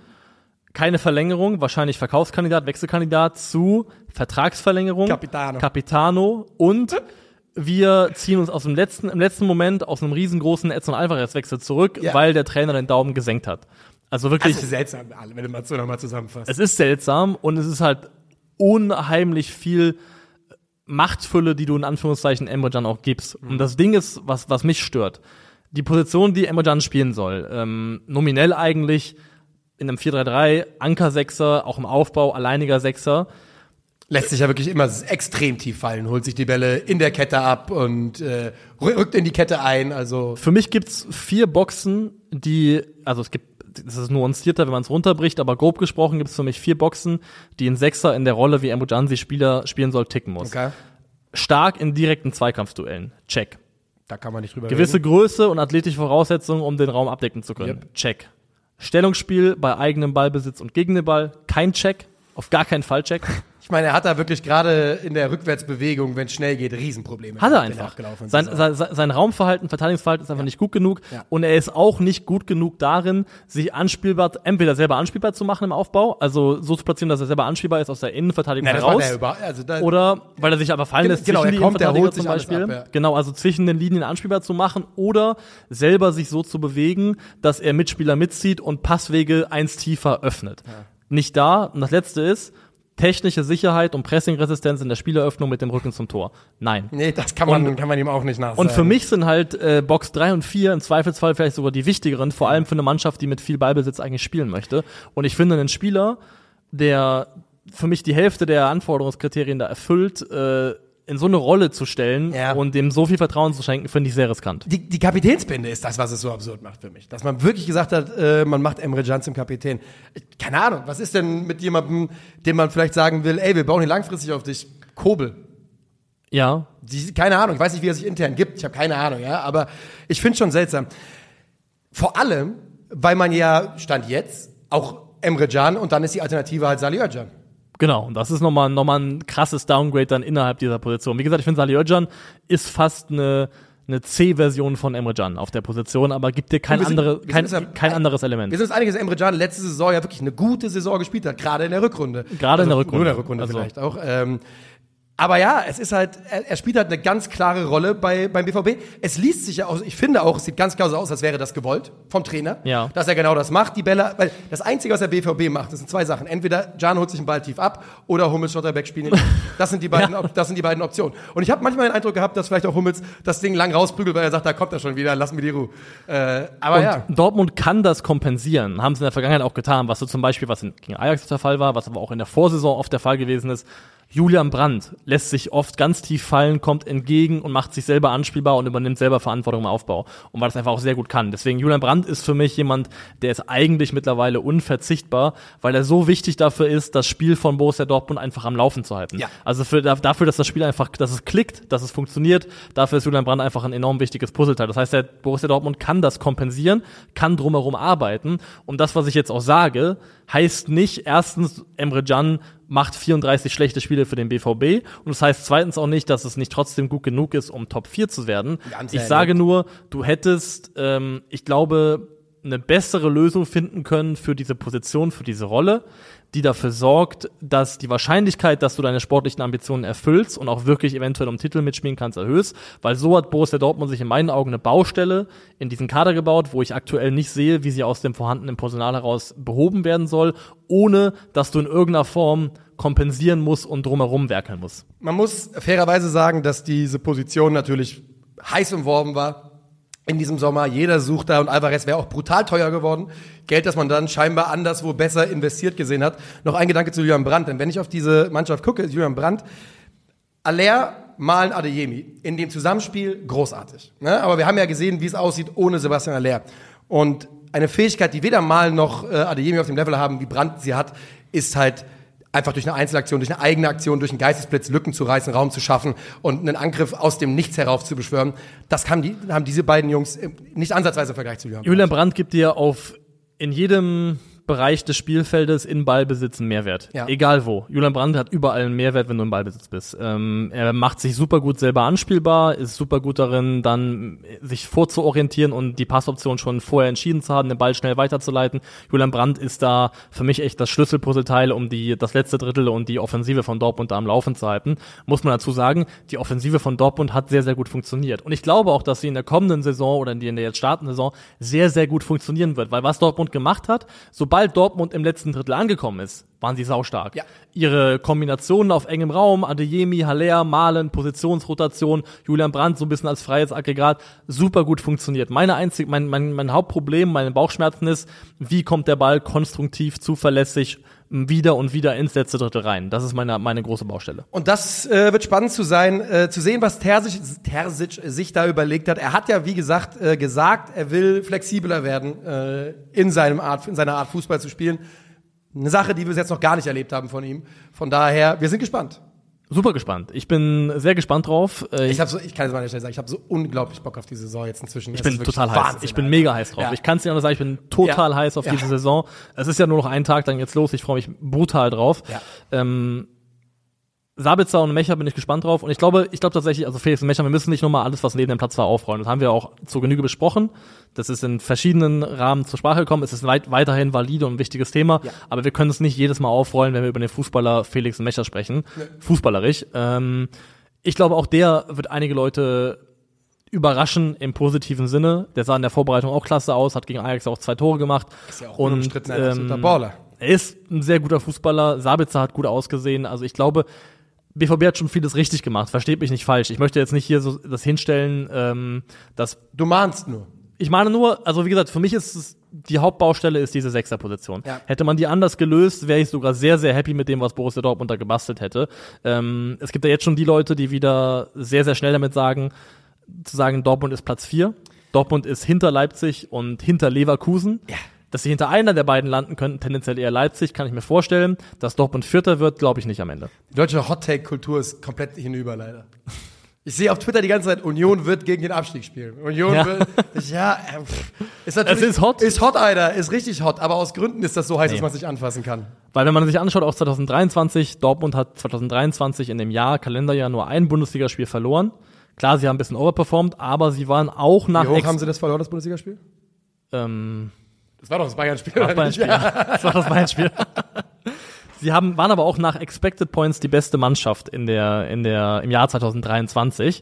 keine Verlängerung, wahrscheinlich Verkaufskandidat, Wechselkandidat zu Vertragsverlängerung, Capitano. Capitano und wir ziehen uns aus dem letzten, im letzten Moment aus einem riesengroßen Edson Alvarez-Wechsel zurück, Ja. weil der Trainer den Daumen gesenkt hat. Also wirklich. Ist seltsam, wenn du mal so nochmal zusammenfasst. Es ist seltsam und es ist halt unheimlich viel Machtfülle, die du in Anführungszeichen Emre Can auch gibst. Und das Ding ist, was, was mich stört. Die Position, die Emre Can spielen soll, ähm, nominell eigentlich in einem 4-3-3, Anker-Sechser, auch im Aufbau, alleiniger Sechser. lässt sich ja wirklich immer extrem tief fallen, holt sich die Bälle in der Kette ab und äh, rü- rückt in die Kette ein. Also Für mich gibt's vier Boxen, die, also es gibt, das ist nuancierter, wenn man es runterbricht, aber grob gesprochen gibt's für mich vier Boxen, die ein Sechser in der Rolle, wie sie Spieler spielen soll, ticken muss. okay, Stark in direkten Zweikampfduellen. Check. da kann man nicht drüber Gewisse reden. Größe und athletische Voraussetzungen, um den Raum abdecken zu können. Yep. Check. Stellungsspiel bei eigenem Ballbesitz und gegen den Ball. Kein Check. Auf gar keinen Fall Check. Ich meine, er hat da wirklich gerade in der Rückwärtsbewegung, wenn es schnell geht, Riesenprobleme. Hat er einfach. abgelaufenen Sein, sein, sein Raumverhalten, Verteidigungsverhalten ist einfach nicht gut genug. Ja. Und er ist auch nicht gut genug darin, sich anspielbar, entweder selber anspielbar zu machen im Aufbau, also so zu platzieren, dass er selber anspielbar ist aus der Innenverteidigung macht heraus. er also Oder weil er sich aber fallen lässt genau, zwischen die kommt, er Innenverteidiger zum Beispiel. ab, ja. Genau, also zwischen den Linien anspielbar zu machen oder selber sich so zu bewegen, dass er Mitspieler mitzieht und Passwege eins tiefer öffnet. Nicht da. Und das letzte ist, technische Sicherheit und Pressingresistenz in der Spieleröffnung mit dem Rücken zum Tor. Nein. nee, das kann man, kann man ihm auch nicht nachsagen. Und für mich sind halt äh, Box 3 und 4 im Zweifelsfall vielleicht sogar die wichtigeren, vor allem für eine Mannschaft, die mit viel Ballbesitz eigentlich spielen möchte. Und ich finde einen Spieler, der für mich die Hälfte der Anforderungskriterien da erfüllt, äh, in so eine Rolle zu stellen Ja. und dem so viel Vertrauen zu schenken, finde ich sehr riskant. die, die Kapitänsbinde ist das, was es so absurd macht für mich. Dass man wirklich gesagt hat, äh, man macht Emre Can zum Kapitän. Keine Ahnung, was ist denn mit jemandem, dem man vielleicht sagen will, ey, wir bauen hier langfristig auf dich, Kobel. Ja, Die, keine Ahnung, ich weiß nicht, wie er sich intern gibt, ich habe keine Ahnung, ja, aber ich finde schon seltsam. Vor allem, weil man ja, Stand jetzt, auch Emre Can und dann ist die Alternative halt Salih Özcan. Genau, und das ist nochmal noch mal ein krasses Downgrade dann innerhalb dieser Position. Wie gesagt, ich finde, Salih Özcan ist fast eine, eine C-Version von Emre Can auf der Position, aber gibt dir kein, sind- andere, kein, ja- kein anderes Element. Wir sind uns einig, dass Emre Can letzte Saison ja wirklich eine gute Saison gespielt hat, gerade in der Rückrunde. Gerade in der Rückrunde. Nur in der Rückrunde Also- vielleicht auch. Ähm, aber ja, es ist halt, er, er spielt halt eine ganz klare Rolle bei, beim BVB. Es liest sich ja aus, ich finde auch, es sieht ganz klar so aus, als wäre das gewollt vom Trainer. Ja. Dass er genau das macht, die Bälle, weil das Einzige, was der BVB macht, das sind zwei Sachen. Entweder Can holt sich einen Ball tief ab oder Hummels Schotterbeck spielen ihn. Das sind die beiden, Ja. Das sind die beiden Optionen. Und ich habe manchmal den Eindruck gehabt, dass vielleicht auch Hummels das Ding lang rausprügelt, weil er sagt, da kommt er schon wieder, lass mir die Ruhe. Äh, aber Und ja. Dortmund kann das kompensieren, haben sie in der Vergangenheit auch getan, was so zum Beispiel, was in, gegen Ajax der Fall war, was aber auch in der Vorsaison oft der Fall gewesen ist. Julian Brandt lässt sich oft ganz tief fallen, kommt entgegen und macht sich selber anspielbar und übernimmt selber Verantwortung im Aufbau. Und weil das einfach auch sehr gut kann. Deswegen Julian Brandt ist für mich jemand, der ist eigentlich mittlerweile unverzichtbar, weil er so wichtig dafür ist, das Spiel von Borussia Dortmund einfach am Laufen zu halten. Ja. Also für, dafür, dass das Spiel einfach, dass es klickt, dass es funktioniert, dafür ist Julian Brandt einfach ein enorm wichtiges Puzzleteil. Das heißt, der Borussia Dortmund kann das kompensieren, kann drumherum arbeiten. Und das, was ich jetzt auch sage, heißt nicht erstens, Emre Can macht 34 schlechte Spiele für den BVB und das heißt zweitens auch nicht, dass es nicht trotzdem gut genug ist, um Top 4 zu werden. Ganz ich sage nur, du hättest, ähm, ich glaube, eine bessere Lösung finden können für diese Position, für diese Rolle, die dafür sorgt, dass die Wahrscheinlichkeit, dass du deine sportlichen Ambitionen erfüllst und auch wirklich eventuell um Titel mitspielen kannst, erhöhst. Weil so hat Borussia Dortmund sich in meinen Augen eine Baustelle in diesen Kader gebaut, wo ich aktuell nicht sehe, wie sie aus dem vorhandenen Personal heraus behoben werden soll, ohne dass du in irgendeiner Form kompensieren musst und drumherum werkeln musst. Man muss fairerweise sagen, dass diese Position natürlich heiß umworben war in diesem Sommer. Jeder sucht da und Alvarez wäre auch brutal teuer geworden. Geld, das man dann scheinbar anderswo besser investiert gesehen hat. Noch ein Gedanke zu Julian Brandt, denn wenn ich auf diese Mannschaft gucke, ist Julian Brandt, Aller, Malen, Adeyemi in dem Zusammenspiel großartig. Ne? Aber wir haben ja gesehen, wie es aussieht ohne Sebastian Aller. Und eine Fähigkeit, die weder Malen noch äh, Adeyemi auf dem Level haben, wie Brandt sie hat, ist halt einfach durch eine Einzelaktion, durch eine eigene Aktion, durch einen Geistesblitz Lücken zu reißen, Raum zu schaffen und einen Angriff aus dem Nichts herauf zu beschwören. Das haben, die, haben diese beiden Jungs nicht ansatzweise im Vergleich zu Julian. Julian Brandt gibt dir auf in jedem Bereich des Spielfeldes in Ballbesitz einen Mehrwert. Ja. Egal wo. Julian Brandt hat überall einen Mehrwert, wenn du im Ballbesitz bist. Ähm, er macht sich super gut selber anspielbar, ist super gut darin, dann sich vorzuorientieren und die Passoption schon vorher entschieden zu haben, den Ball schnell weiterzuleiten. Julian Brandt ist da für mich echt das Schlüsselpuzzleteil, um die, das letzte Drittel und die Offensive von Dortmund da am Laufen zu halten. Muss man dazu sagen, die Offensive von Dortmund hat sehr, sehr gut funktioniert. Und ich glaube auch, dass sie in der kommenden Saison oder in der jetzt startenden Saison sehr, sehr gut funktionieren wird. Weil was Dortmund gemacht hat, sobald Dortmund im letzten Drittel angekommen ist, waren sie saustark. Ja. Ihre Kombinationen auf engem Raum, Adeyemi, Haller, Malen, Positionsrotation, Julian Brandt so ein bisschen als freies Aggregat, super gut funktioniert. Meine einzig, mein, mein, mein Hauptproblem, meine Bauchschmerzen ist, wie kommt der Ball konstruktiv, zuverlässig wieder und wieder ins letzte Drittel rein. Das ist meine, meine große Baustelle. Und das äh, wird spannend zu sein, äh, zu sehen, was Terzic, Terzic sich da überlegt hat. Er hat ja, wie gesagt, äh, gesagt, er will flexibler werden äh, in, seinem Art, in seiner Art Fußball zu spielen. Eine Sache, die wir bis jetzt noch gar nicht erlebt haben von ihm. Von daher, wir sind gespannt. Super gespannt. Ich bin sehr gespannt drauf. Äh, Ich, hab so, ich kann es mal schnell sagen, ich habe so unglaublich Bock auf die Saison jetzt inzwischen. Ich bin total heiß. Ich bin mega heiß drauf. Ja. Ich kann es dir nur sagen, ich bin total Ja. heiß auf Ja. diese Saison. Es ist ja nur noch ein Tag, dann geht's los. Ich freue mich brutal drauf. Ja. Ähm, Sabitzer und Mecher bin ich gespannt drauf. Und ich glaube, ich glaube tatsächlich, also Felix und Mecher, wir müssen nicht nochmal alles, was neben dem Platz war, aufrollen. Das haben wir auch zur Genüge besprochen. Das ist in verschiedenen Rahmen zur Sprache gekommen. Es ist weit, weiterhin valide und ein wichtiges Thema. Ja. Aber wir können es nicht jedes Mal aufrollen, wenn wir über den Fußballer Felix und Mecher sprechen. Fußballerisch. Ähm, ich glaube, auch der wird einige Leute überraschen im positiven Sinne. Der sah in der Vorbereitung auch klasse aus, hat gegen Ajax auch zwei Tore gemacht. Ist ja auch und ein ähm, Baller. er ist ein sehr guter Fußballer. Sabitzer hat gut ausgesehen. Also ich glaube, BVB hat schon vieles richtig gemacht. Versteht mich nicht falsch. Ich möchte jetzt nicht hier so das hinstellen, ähm, dass Du mahnst nur. ich meine nur, also wie gesagt, für mich ist es die Hauptbaustelle ist diese Sechserposition. Ja. Hätte man die anders gelöst, wäre ich sogar sehr, sehr happy mit dem, was Borussia Dortmund da gebastelt hätte. Ähm, es gibt ja jetzt schon die Leute, die wieder sehr, sehr schnell damit sagen, zu sagen, Dortmund ist Platz 4. Dortmund ist hinter Leipzig und hinter Leverkusen. Ja. Dass sie hinter einer der beiden landen könnten, tendenziell eher Leipzig, kann ich mir vorstellen. Dass Dortmund Vierter wird, glaube ich nicht am Ende. Die deutsche Hot-Take-Kultur ist komplett hinüber, leider. Ich sehe auf Twitter die ganze Zeit, Union wird gegen den Abstieg spielen. Union Ja. wird, ja, äh, pff, ist natürlich, Es ist hot. Ist hot, Alter, ist richtig hot, aber aus Gründen ist das so heiß, dass Nee. man es nicht anfassen kann. Weil wenn man sich anschaut, auch 2023, Dortmund hat 2023 in dem Jahr, Kalenderjahr, nur ein Bundesligaspiel verloren. Klar, sie haben ein bisschen overperformed, aber sie waren auch nach Wie hoch haben sie das verloren, das Bundesligaspiel? ähm, Das war doch das Bayern-Spiel. das nicht? Spiel. Das war das Bayern-Spiel. Sie haben, waren aber auch nach Expected Points die beste Mannschaft in der, in der, im Jahr 2023.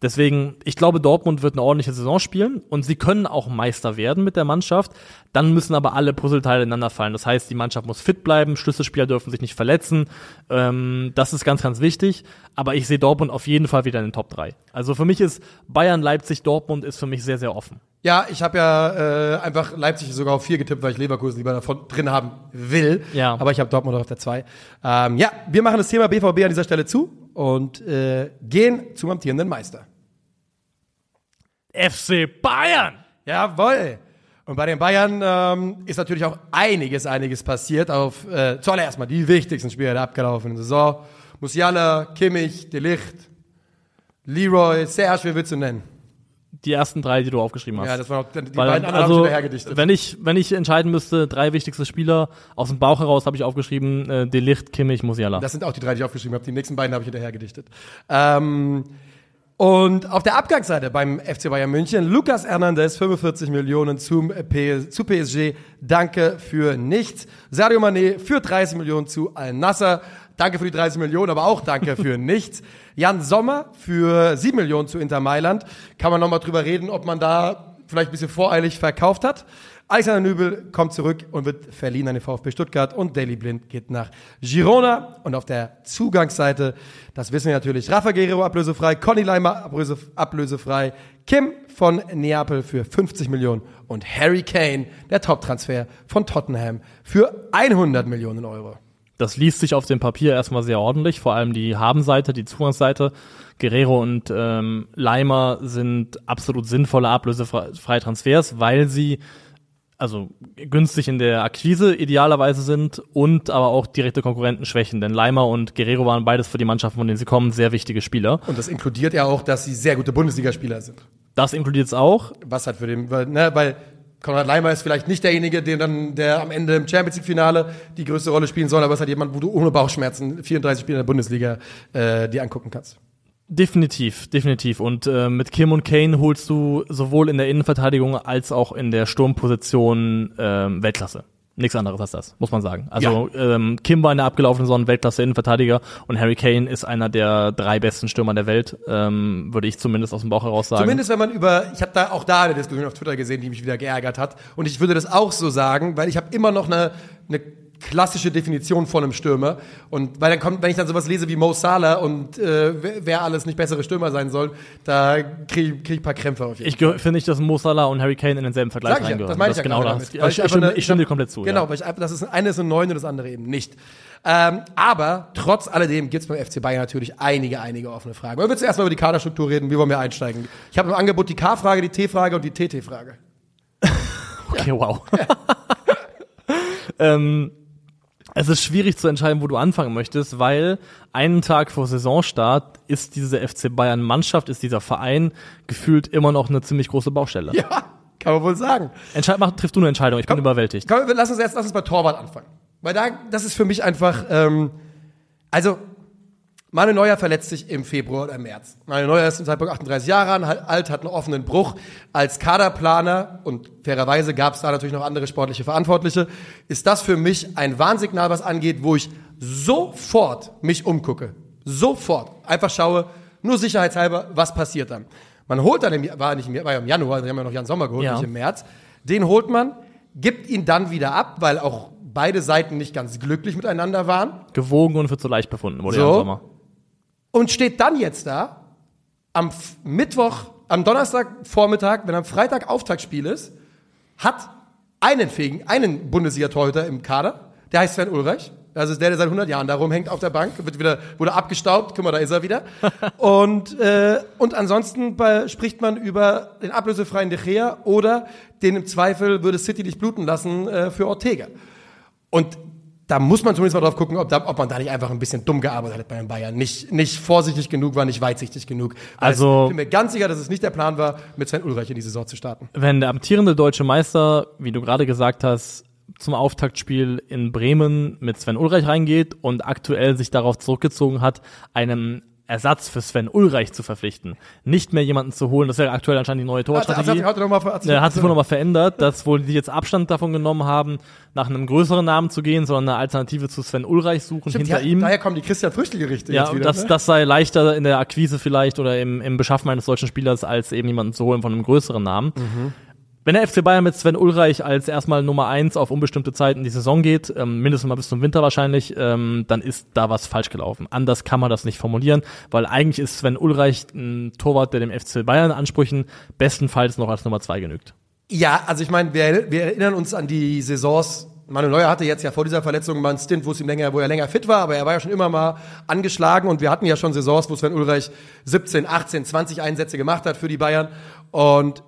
Deswegen, ich glaube, Dortmund wird eine ordentliche Saison spielen und sie können auch Meister werden mit der Mannschaft. Dann müssen aber alle Puzzleteile ineinander fallen. Das heißt, die Mannschaft muss fit bleiben, Schlüsselspieler dürfen sich nicht verletzen. Ähm, das ist ganz, ganz wichtig. Aber ich sehe Dortmund auf jeden Fall wieder in den Top 3. Also für mich ist Bayern, Leipzig, Dortmund ist für mich sehr, sehr offen. Ja, ich habe ja äh, einfach Leipzig sogar auf vier getippt, weil ich Leverkusen lieber davon drin haben will. Ja. Aber ich habe Dortmund auf der zwei. Ähm, ja, wir machen das Thema BVB an dieser Stelle zu und äh, gehen zum amtierenden Meister. FC Bayern! Jawoll. Und bei den Bayern ähm, ist natürlich auch einiges, einiges passiert. Auf äh, zuallererst mal die wichtigsten Spiele der abgelaufenen Saison. Musiala, Kimmich, De Licht, Leroy, Serge, wie willst du nennen? Die ersten drei, die du aufgeschrieben hast. Ja, das waren auch die Weil, beiden anderen also, hergedichtet. wenn ich, wenn ich entscheiden müsste, drei wichtigste Spieler aus dem Bauch heraus habe ich aufgeschrieben, äh, De Licht, Kimmich, Musiala. Das sind auch die drei, die ich aufgeschrieben habe. Die nächsten beiden habe ich hinterher gedichtet. Ähm, und auf der Abgangsseite beim FC Bayern München, Lucas Hernandez, 45 Millionen zum PS, zu PSG. Danke für nichts. Sadio Mané für 30 Millionen zu Al-Nasser. Danke für die 30 Millionen, aber auch danke für nichts. Jan Sommer für 7 Millionen zu Inter Mailand. Kann man nochmal drüber reden, ob man da vielleicht ein bisschen voreilig verkauft hat. Alexander Nübel kommt zurück und wird verliehen an den VfB Stuttgart und Daily Blind geht nach Girona. Und auf der Zugangsseite, das wissen wir natürlich, Rafa Guerrero ablösefrei, Conny Leimer ablöse, ablösefrei, Kim von Neapel für 50 Millionen und Harry Kane, der Top-Transfer von Tottenham, für 100 Millionen Euro. Das liest sich auf dem Papier erstmal sehr ordentlich, vor allem die Habenseite, die Zugangsseite. Guerrero und ähm, Leimer sind absolut sinnvolle ablösefreie Transfers, weil sie also günstig in der Akquise idealerweise sind und aber auch direkte Konkurrenten schwächen. Denn Leimer und Guerrero waren beides für die Mannschaften, von denen sie kommen, sehr wichtige Spieler. Und das inkludiert ja auch, dass sie sehr gute Bundesligaspieler sind. Das inkludiert es auch. Was halt für den, weil, ne, weil Konrad Leimer ist vielleicht nicht derjenige, der dann, der am Ende im Champions League Finale die größte Rolle spielen soll, aber es halt jemand, wo du ohne Bauchschmerzen 34 Spiele in der Bundesliga äh, dir angucken kannst. Definitiv, definitiv. Und äh, mit Kim und Kane holst du sowohl in der Innenverteidigung als auch in der Sturmposition ähm, Weltklasse. Nichts anderes als das, muss man sagen. Also ähm, Kim war in der abgelaufenen Saison Weltklasse Innenverteidiger und Harry Kane ist einer der drei besten Stürmer der Welt, ähm, würde ich zumindest aus dem Bauch heraus sagen. Zumindest wenn man über, ich habe da auch da eine Diskussion auf Twitter gesehen, die mich wieder geärgert hat. Und ich würde das auch so sagen, weil ich habe immer noch eine, eine klassische Definition von einem Stürmer. Und weil dann kommt, wenn ich dann sowas lese wie Mo Salah und äh, wer, alles nicht bessere Stürmer sein soll, da kriege ich, krieg ich ein paar Krämpfe auf jeden Ich gehö- finde nicht, dass Mo Salah und Harry Kane in denselben Vergleich Sag ich ja, reingehören. das meine ich ja genau das. damit. Weil Ich, ich, einfach stimme, ich stimme dir komplett zu. Genau, Ja. weil ich das ist eine ist eine 9 und das andere eben nicht. Ähm, aber trotz alledem gibt es beim FC Bayern natürlich einige, einige offene Fragen. Wollen wir zuerst mal über die Kaderstruktur reden? Wie wollen wir einsteigen? Ich habe im Angebot die K-Frage, die T-Frage und die TT-Frage. Okay, wow. ähm, es ist schwierig zu entscheiden, wo du anfangen möchtest, weil einen Tag vor Saisonstart ist diese FC Bayern Mannschaft, ist dieser Verein gefühlt immer noch eine ziemlich große Baustelle. Ja, kann man wohl sagen. Entscheid, mach, triff du eine Entscheidung, ich bin überwältigt. Komm, lass uns jetzt lass uns bei Torwart anfangen. Weil da, das ist für mich einfach, ähm, also, Manuel Neuer verletzt sich im Februar oder im März. Manuel Neuer ist zum Zeitpunkt 38 Jahre alt, hat einen offenen Bruch. Als Kaderplaner, und fairerweise gab es da natürlich noch andere sportliche Verantwortliche, ist das für mich ein Warnsignal, was angeht, wo ich sofort mich umgucke. Sofort. Einfach schaue, nur sicherheitshalber, was passiert dann. Man holt dann, im, war nicht im, war ja im Januar, wir haben ja noch Jan Sommer geholt, Ja. nicht im März. Den holt man, gibt ihn dann wieder ab, weil auch beide Seiten nicht ganz glücklich miteinander waren. Gewogen und für zu leicht befunden wurde So. im Sommer. Und steht dann jetzt da, am Mittwoch, am Donnerstag Vormittag, wenn am Freitag Auftaktspiel ist, hat einen fähigen, einen Bundesliga-Torhüter im Kader, der heißt Sven Ulreich. Das ist der, der seit 100 Jahren da rumhängt auf der Bank, wird wieder, wurde abgestaubt, guck mal, da ist er wieder. und, äh, und ansonsten bei, spricht man über den ablösefreien De Gea oder den im Zweifel würde City nicht bluten lassen äh, für Ortega. Und da muss man zumindest mal drauf gucken, ob, da, ob man da nicht einfach ein bisschen dumm gearbeitet hat bei den Bayern. Nicht, nicht vorsichtig genug war, nicht weitsichtig genug. Weil Also- ich bin mir ganz sicher, dass es nicht der Plan war, mit Sven Ulreich in die Saison zu starten. Wenn der amtierende deutsche Meister, wie du gerade gesagt hast, zum Auftaktspiel in Bremen mit Sven Ulreich reingeht und aktuell sich darauf zurückgezogen hat, einen Ersatz für Sven Ulreich zu verpflichten. Nicht mehr jemanden zu holen, das ist ja aktuell anscheinend die neue Torstrategie. Hat, hat, hat, hat, hat, hat sich wohl nochmal verändert, dass wohl die jetzt Abstand davon genommen haben, nach einem größeren Namen zu gehen, sondern eine Alternative zu Sven Ulreich suchen Stimmt, hinter ja, ihm. Daher kommen die Christian Früchte-Gerichte Ja, jetzt wieder. das, ne? das sei leichter in der Akquise vielleicht oder im, im Beschaffen eines solchen Spielers, als eben jemanden zu holen von einem größeren Namen. Mhm. Wenn der FC Bayern mit Sven Ulreich als erstmal Nummer eins auf unbestimmte Zeit in die Saison geht, ähm, mindestens mal bis zum Winter wahrscheinlich, ähm, dann ist da was falsch gelaufen. Anders kann man das nicht formulieren, weil eigentlich ist Sven Ulreich ein Torwart, der dem FC Bayern Ansprüchen bestenfalls noch als Nummer zwei genügt. Ja, also ich meine, wir, wir erinnern uns an die Saisons. Manuel Neuer hatte jetzt ja vor dieser Verletzung mal einen Stint, wo es ihm länger, wo er länger fit war, aber er war ja schon immer mal angeschlagen und wir hatten ja schon Saisons, wo Sven Ulreich 17, 18, 20 Einsätze gemacht hat für die Bayern und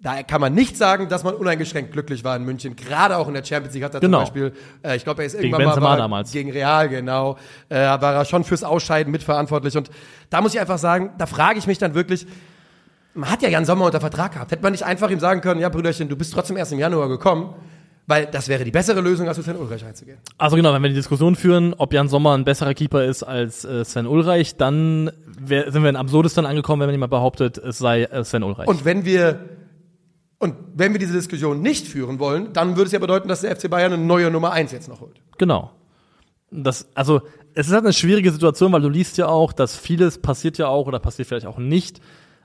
da kann man nicht sagen, dass man uneingeschränkt glücklich war in München. Gerade auch in der Champions League hat er Genau. zum Beispiel, äh, ich glaube, er ist Gegen irgendwann Benzema mal war, damals. gegen Real, genau, äh, war er schon fürs Ausscheiden mitverantwortlich. Und da muss ich einfach sagen, da frage ich mich dann wirklich, man hat ja Jan Sommer unter Vertrag gehabt. Hätte man nicht einfach ihm sagen können, ja, Brüderchen, du bist trotzdem erst im Januar gekommen, weil das wäre die bessere Lösung, als mit Sven Ulreich einzugehen. Also genau, wenn wir die Diskussion führen, ob Jan Sommer ein besserer Keeper ist als äh, Sven Ulreich, dann wär, sind wir in Absurdistan angekommen, wenn man jemand behauptet, es sei äh, Sven Ulreich. Und wenn wir und wenn wir diese Diskussion nicht führen wollen, dann würde es ja bedeuten, dass der FC Bayern eine neue Nummer eins jetzt noch holt. Genau. Das, also, es ist halt eine schwierige Situation, weil du liest ja auch, dass vieles passiert ja auch oder passiert vielleicht auch nicht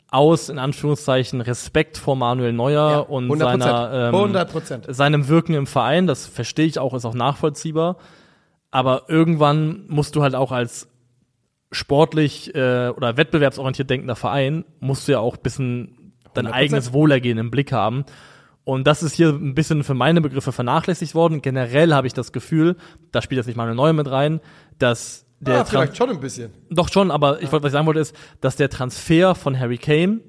aus, in Anführungszeichen, Respekt vor Manuel Neuer Ja, und 100%. seiner, ähm, 100%. seinem Wirken im Verein. Das verstehe ich auch, ist auch nachvollziehbar. Aber irgendwann musst du halt auch als sportlich äh, oder wettbewerbsorientiert denkender Verein, musst du ja auch ein bisschen dein 100%. eigenes Wohlergehen im Blick haben. Und das ist hier ein bisschen für meine Begriffe vernachlässigt worden. Generell habe ich das Gefühl, da spielt jetzt nicht Manuel Neuer mit rein, dass der Ah, vielleicht schon ein bisschen. doch schon, aber ich wollte, was ich sagen wollte, ist, dass der Transfer von Harry Kane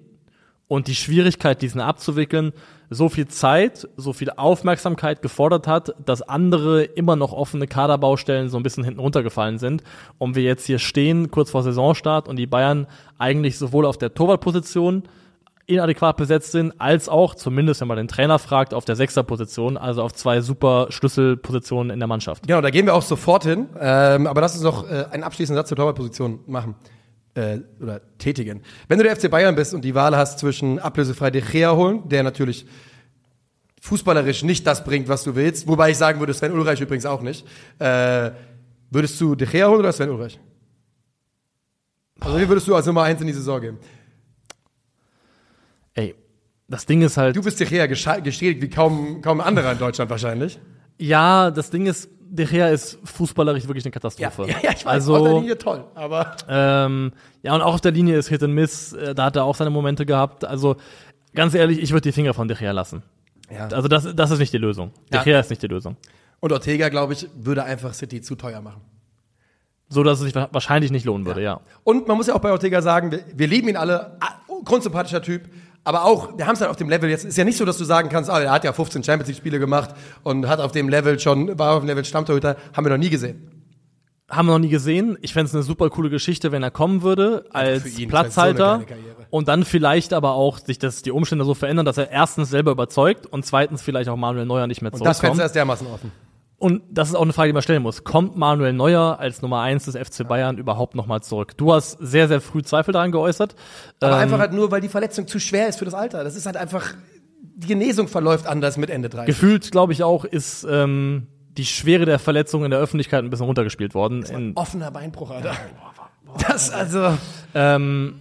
und die Schwierigkeit, diesen abzuwickeln, so viel Zeit, so viel Aufmerksamkeit gefordert hat, dass andere immer noch offene Kaderbaustellen so ein bisschen hinten runtergefallen sind. Und wir jetzt hier stehen, kurz vor Saisonstart, und die Bayern eigentlich sowohl auf der Torwartposition inadäquat besetzt sind, als auch, zumindest wenn man den Trainer fragt, auf der Sechserposition, also auf zwei super Schlüsselpositionen in der Mannschaft. Genau, da gehen wir auch sofort hin. Ähm, aber lass uns noch äh, einen abschließenden Satz zur Torwartposition machen. Äh, oder tätigen. Wenn du der FC Bayern bist und die Wahl hast zwischen ablösefrei De Gea holen, der natürlich fußballerisch nicht das bringt, was du willst, wobei ich sagen würde, Sven Ulreich übrigens auch nicht, äh, würdest du De Gea holen oder Sven Ulreich? Also wie würdest du als Nummer eins in die Saison gehen? Das Ding ist halt. Du bist De Gea geschädigt wie kaum, kaum anderer in Deutschland wahrscheinlich. Ja, das Ding ist, De Gea ist fußballerisch wirklich eine Katastrophe. ich weiß, also, auf der Linie toll, aber Ähm, ja, und auch auf der Linie ist Hit and Miss, äh, da hat er auch seine Momente gehabt. Also, ganz ehrlich, ich würde die Finger von De Gea lassen. ja. Also, das, das ist nicht die Lösung. De Ja. Gea ist nicht die Lösung. Und Ortega, glaube ich, würde einfach City zu teuer machen. So, dass es sich wa- wahrscheinlich nicht lohnen würde, ja. Und man muss ja auch bei Ortega sagen, wir, wir lieben ihn alle, ah, grundsympathischer Typ, aber auch, wir haben es halt auf dem Level, jetzt ist ja nicht so, dass du sagen kannst, ah, er hat ja 15 Champions League Spiele gemacht und hat auf dem Level schon, war auf dem Level Stammtorhüter, haben wir noch nie gesehen. Haben wir noch nie gesehen. Ich fände es eine super coole Geschichte, wenn er kommen würde, als ihn, so Platzhalter. Karriere. und dann vielleicht aber auch sich das, die Umstände so verändern, dass er erstens selber überzeugt und zweitens vielleicht auch Manuel Neuer nicht mehr Und das zurückkommt. Fenster ist dermaßen offen. Und das ist auch eine Frage, die man stellen muss. Kommt Manuel Neuer als Nummer eins des FC Bayern überhaupt nochmal zurück? Du hast sehr, sehr früh Zweifel daran geäußert. Aber Ähm, einfach halt nur, weil die Verletzung zu schwer ist für das Alter. Das ist halt einfach, die Genesung verläuft anders mit Ende 30. gefühlt, glaube ich auch, ist ähm, die Schwere der Verletzung in der Öffentlichkeit ein bisschen runtergespielt worden. In, Offener Beinbruch, Alter. Das, also, ähm,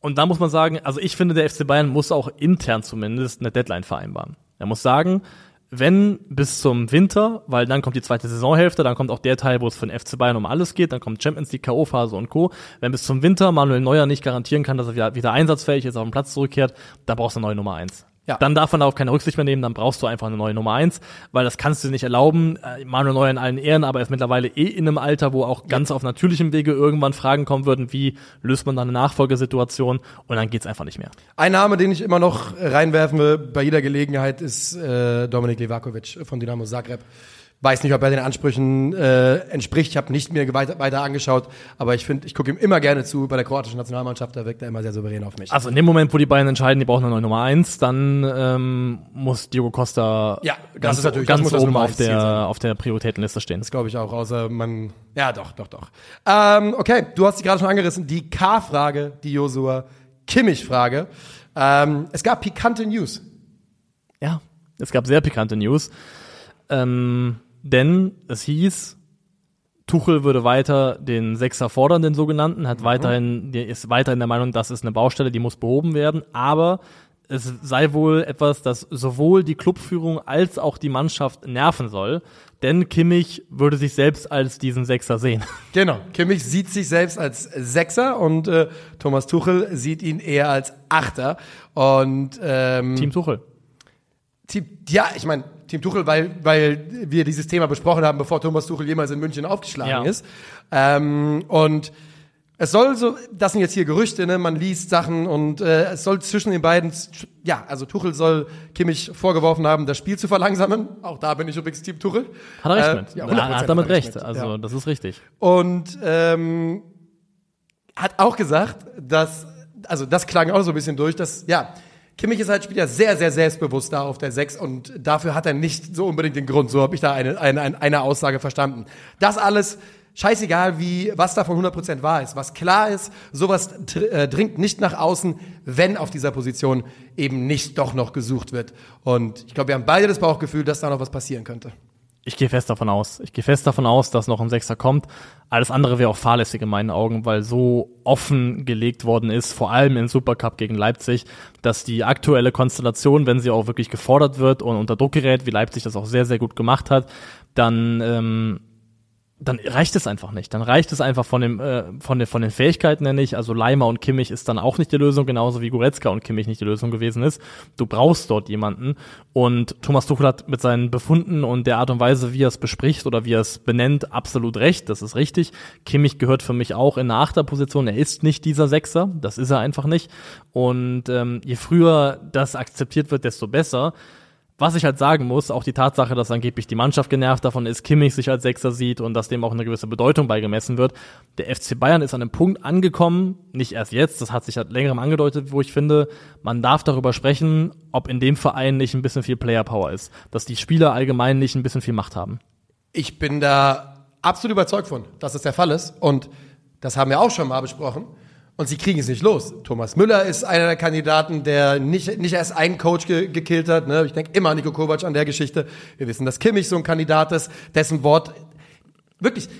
und da muss man sagen, also ich finde, der FC Bayern muss auch intern zumindest eine Deadline vereinbaren. Er muss sagen, wenn bis zum Winter, weil dann kommt die zweite Saisonhälfte, dann kommt auch der Teil, wo es für den FC Bayern um alles geht, dann kommt Champions League, K.O.-Phase und Co. Wenn bis zum Winter Manuel Neuer nicht garantieren kann, dass er wieder, einsatzfähig ist, auf den Platz zurückkehrt, da brauchst du eine neue Nummer eins. Ja. Dann darf man darauf keine Rücksicht mehr nehmen, dann brauchst du einfach eine neue Nummer eins, weil das kannst du dir nicht erlauben. Äh, Manuel Neuer in allen Ehren, aber er ist mittlerweile eh in einem Alter, wo auch ganz auf natürlichem Wege irgendwann Fragen kommen würden, wie löst man dann eine Nachfolgesituation und dann geht's einfach nicht mehr. ein Name, den ich immer noch reinwerfen will bei jeder Gelegenheit, ist äh, Dominik Livakovic von Dynamo Zagreb. Weiß nicht, ob er den Ansprüchen äh, entspricht. Ich habe nicht mir weiter, weiter angeschaut, aber ich finde, ich gucke ihm immer gerne zu bei der kroatischen Nationalmannschaft. Da wirkt er immer sehr souverän auf mich. Also in dem Moment, wo die beiden entscheiden, die brauchen eine neue Nummer eins, dann ähm, muss Diogo Costa Ja, das ganz, ist natürlich- das ganz oben auf der, auf der Prioritätenliste stehen. Das glaube ich auch, außer man. Ja, doch, doch, doch. Ähm, okay, du hast sie gerade schon angerissen. Die K-Frage, die Josua Kimmich-Frage. Ähm, es gab pikante News. Ja, es gab sehr pikante News. Ähm, denn es hieß, Tuchel würde weiter den Sechser fordern, den sogenannten, hat weiterhin, der ist weiterhin der Meinung, das ist eine Baustelle, die muss behoben werden, aber es sei wohl etwas, das sowohl die Clubführung als auch die Mannschaft nerven soll, denn Kimmich würde sich selbst als diesen Sechser sehen. Genau. Kimmich sieht sich selbst als Sechser und äh, Thomas Tuchel sieht ihn eher als Achter. Und ähm, Team Tuchel. Team, ja, ich meine, Team Tuchel, weil, weil wir dieses Thema besprochen haben, bevor Thomas Tuchel jemals in München aufgeschlagen Ja. ist. Ähm, und es soll so, das sind jetzt hier Gerüchte, ne? man liest Sachen und äh, es soll zwischen den beiden, ja, also Tuchel soll Kimmich vorgeworfen haben, das Spiel zu verlangsamen. Auch da bin ich übrigens Team Tuchel. Hat er recht Äh, mit. ja, er 100% hat damit recht. mit, Also, ja. das ist richtig. Und ähm, hat auch gesagt, dass, also das klang auch so ein bisschen durch, dass, ja, Kimmich ist halt Spieler sehr, sehr selbstbewusst da auf der 6 und dafür hat er nicht so unbedingt den Grund. So habe ich da eine, eine, eine- Aussage verstanden. Das alles, scheißegal, wie, was davon 100% wahr ist. Was klar ist, sowas äh, dringt nicht nach außen, wenn auf dieser Position eben nicht doch noch gesucht wird. Und ich glaube, wir haben beide das Bauchgefühl, dass da noch was passieren könnte. Ich gehe fest davon aus. Ich gehe fest davon aus, dass noch ein Sechser kommt. Alles andere wäre auch fahrlässig in meinen Augen, weil so offen gelegt worden ist, vor allem im Supercup gegen Leipzig, dass die aktuelle Konstellation, wenn sie auch wirklich gefordert wird und unter Druck gerät, wie Leipzig das auch sehr, sehr gut gemacht hat, dann ähm, dann reicht es einfach nicht. Dann reicht es einfach von dem äh, von den von den Fähigkeiten her nicht. Also Leimer und Kimmich ist dann auch nicht die Lösung, genauso wie Goretzka und Kimmich nicht die Lösung gewesen ist. Du brauchst dort jemanden und Thomas Tuchel hat mit seinen Befunden und der Art und Weise, wie er es bespricht oder wie er es benennt, absolut recht. Das ist richtig. Kimmich gehört für mich auch in eine Achterposition. Er ist nicht dieser Sechser. Das ist er einfach nicht. Und ähm, je früher das akzeptiert wird, desto besser. Was ich halt sagen muss, auch die Tatsache, dass angeblich die Mannschaft genervt davon ist, Kimmich sich als Sechser sieht und dass dem auch eine gewisse Bedeutung beigemessen wird. Der FC Bayern ist an einem Punkt angekommen, nicht erst jetzt, das hat sich halt längerem angedeutet, wo ich finde, man darf darüber sprechen, ob in dem Verein nicht ein bisschen viel Player Power ist, dass die Spieler allgemein nicht ein bisschen viel Macht haben. Ich bin da absolut überzeugt von, dass das der Fall ist. Und das haben wir auch schon mal besprochen. Und sie kriegen es nicht los. Thomas Müller ist einer der Kandidaten, der nicht, nicht erst einen Coach ge gekillt hat. Ne? Ich denke immer an Nico Kovac an der Geschichte. Wir wissen, dass Kimmich so ein Kandidat ist, dessen Wort wirklich,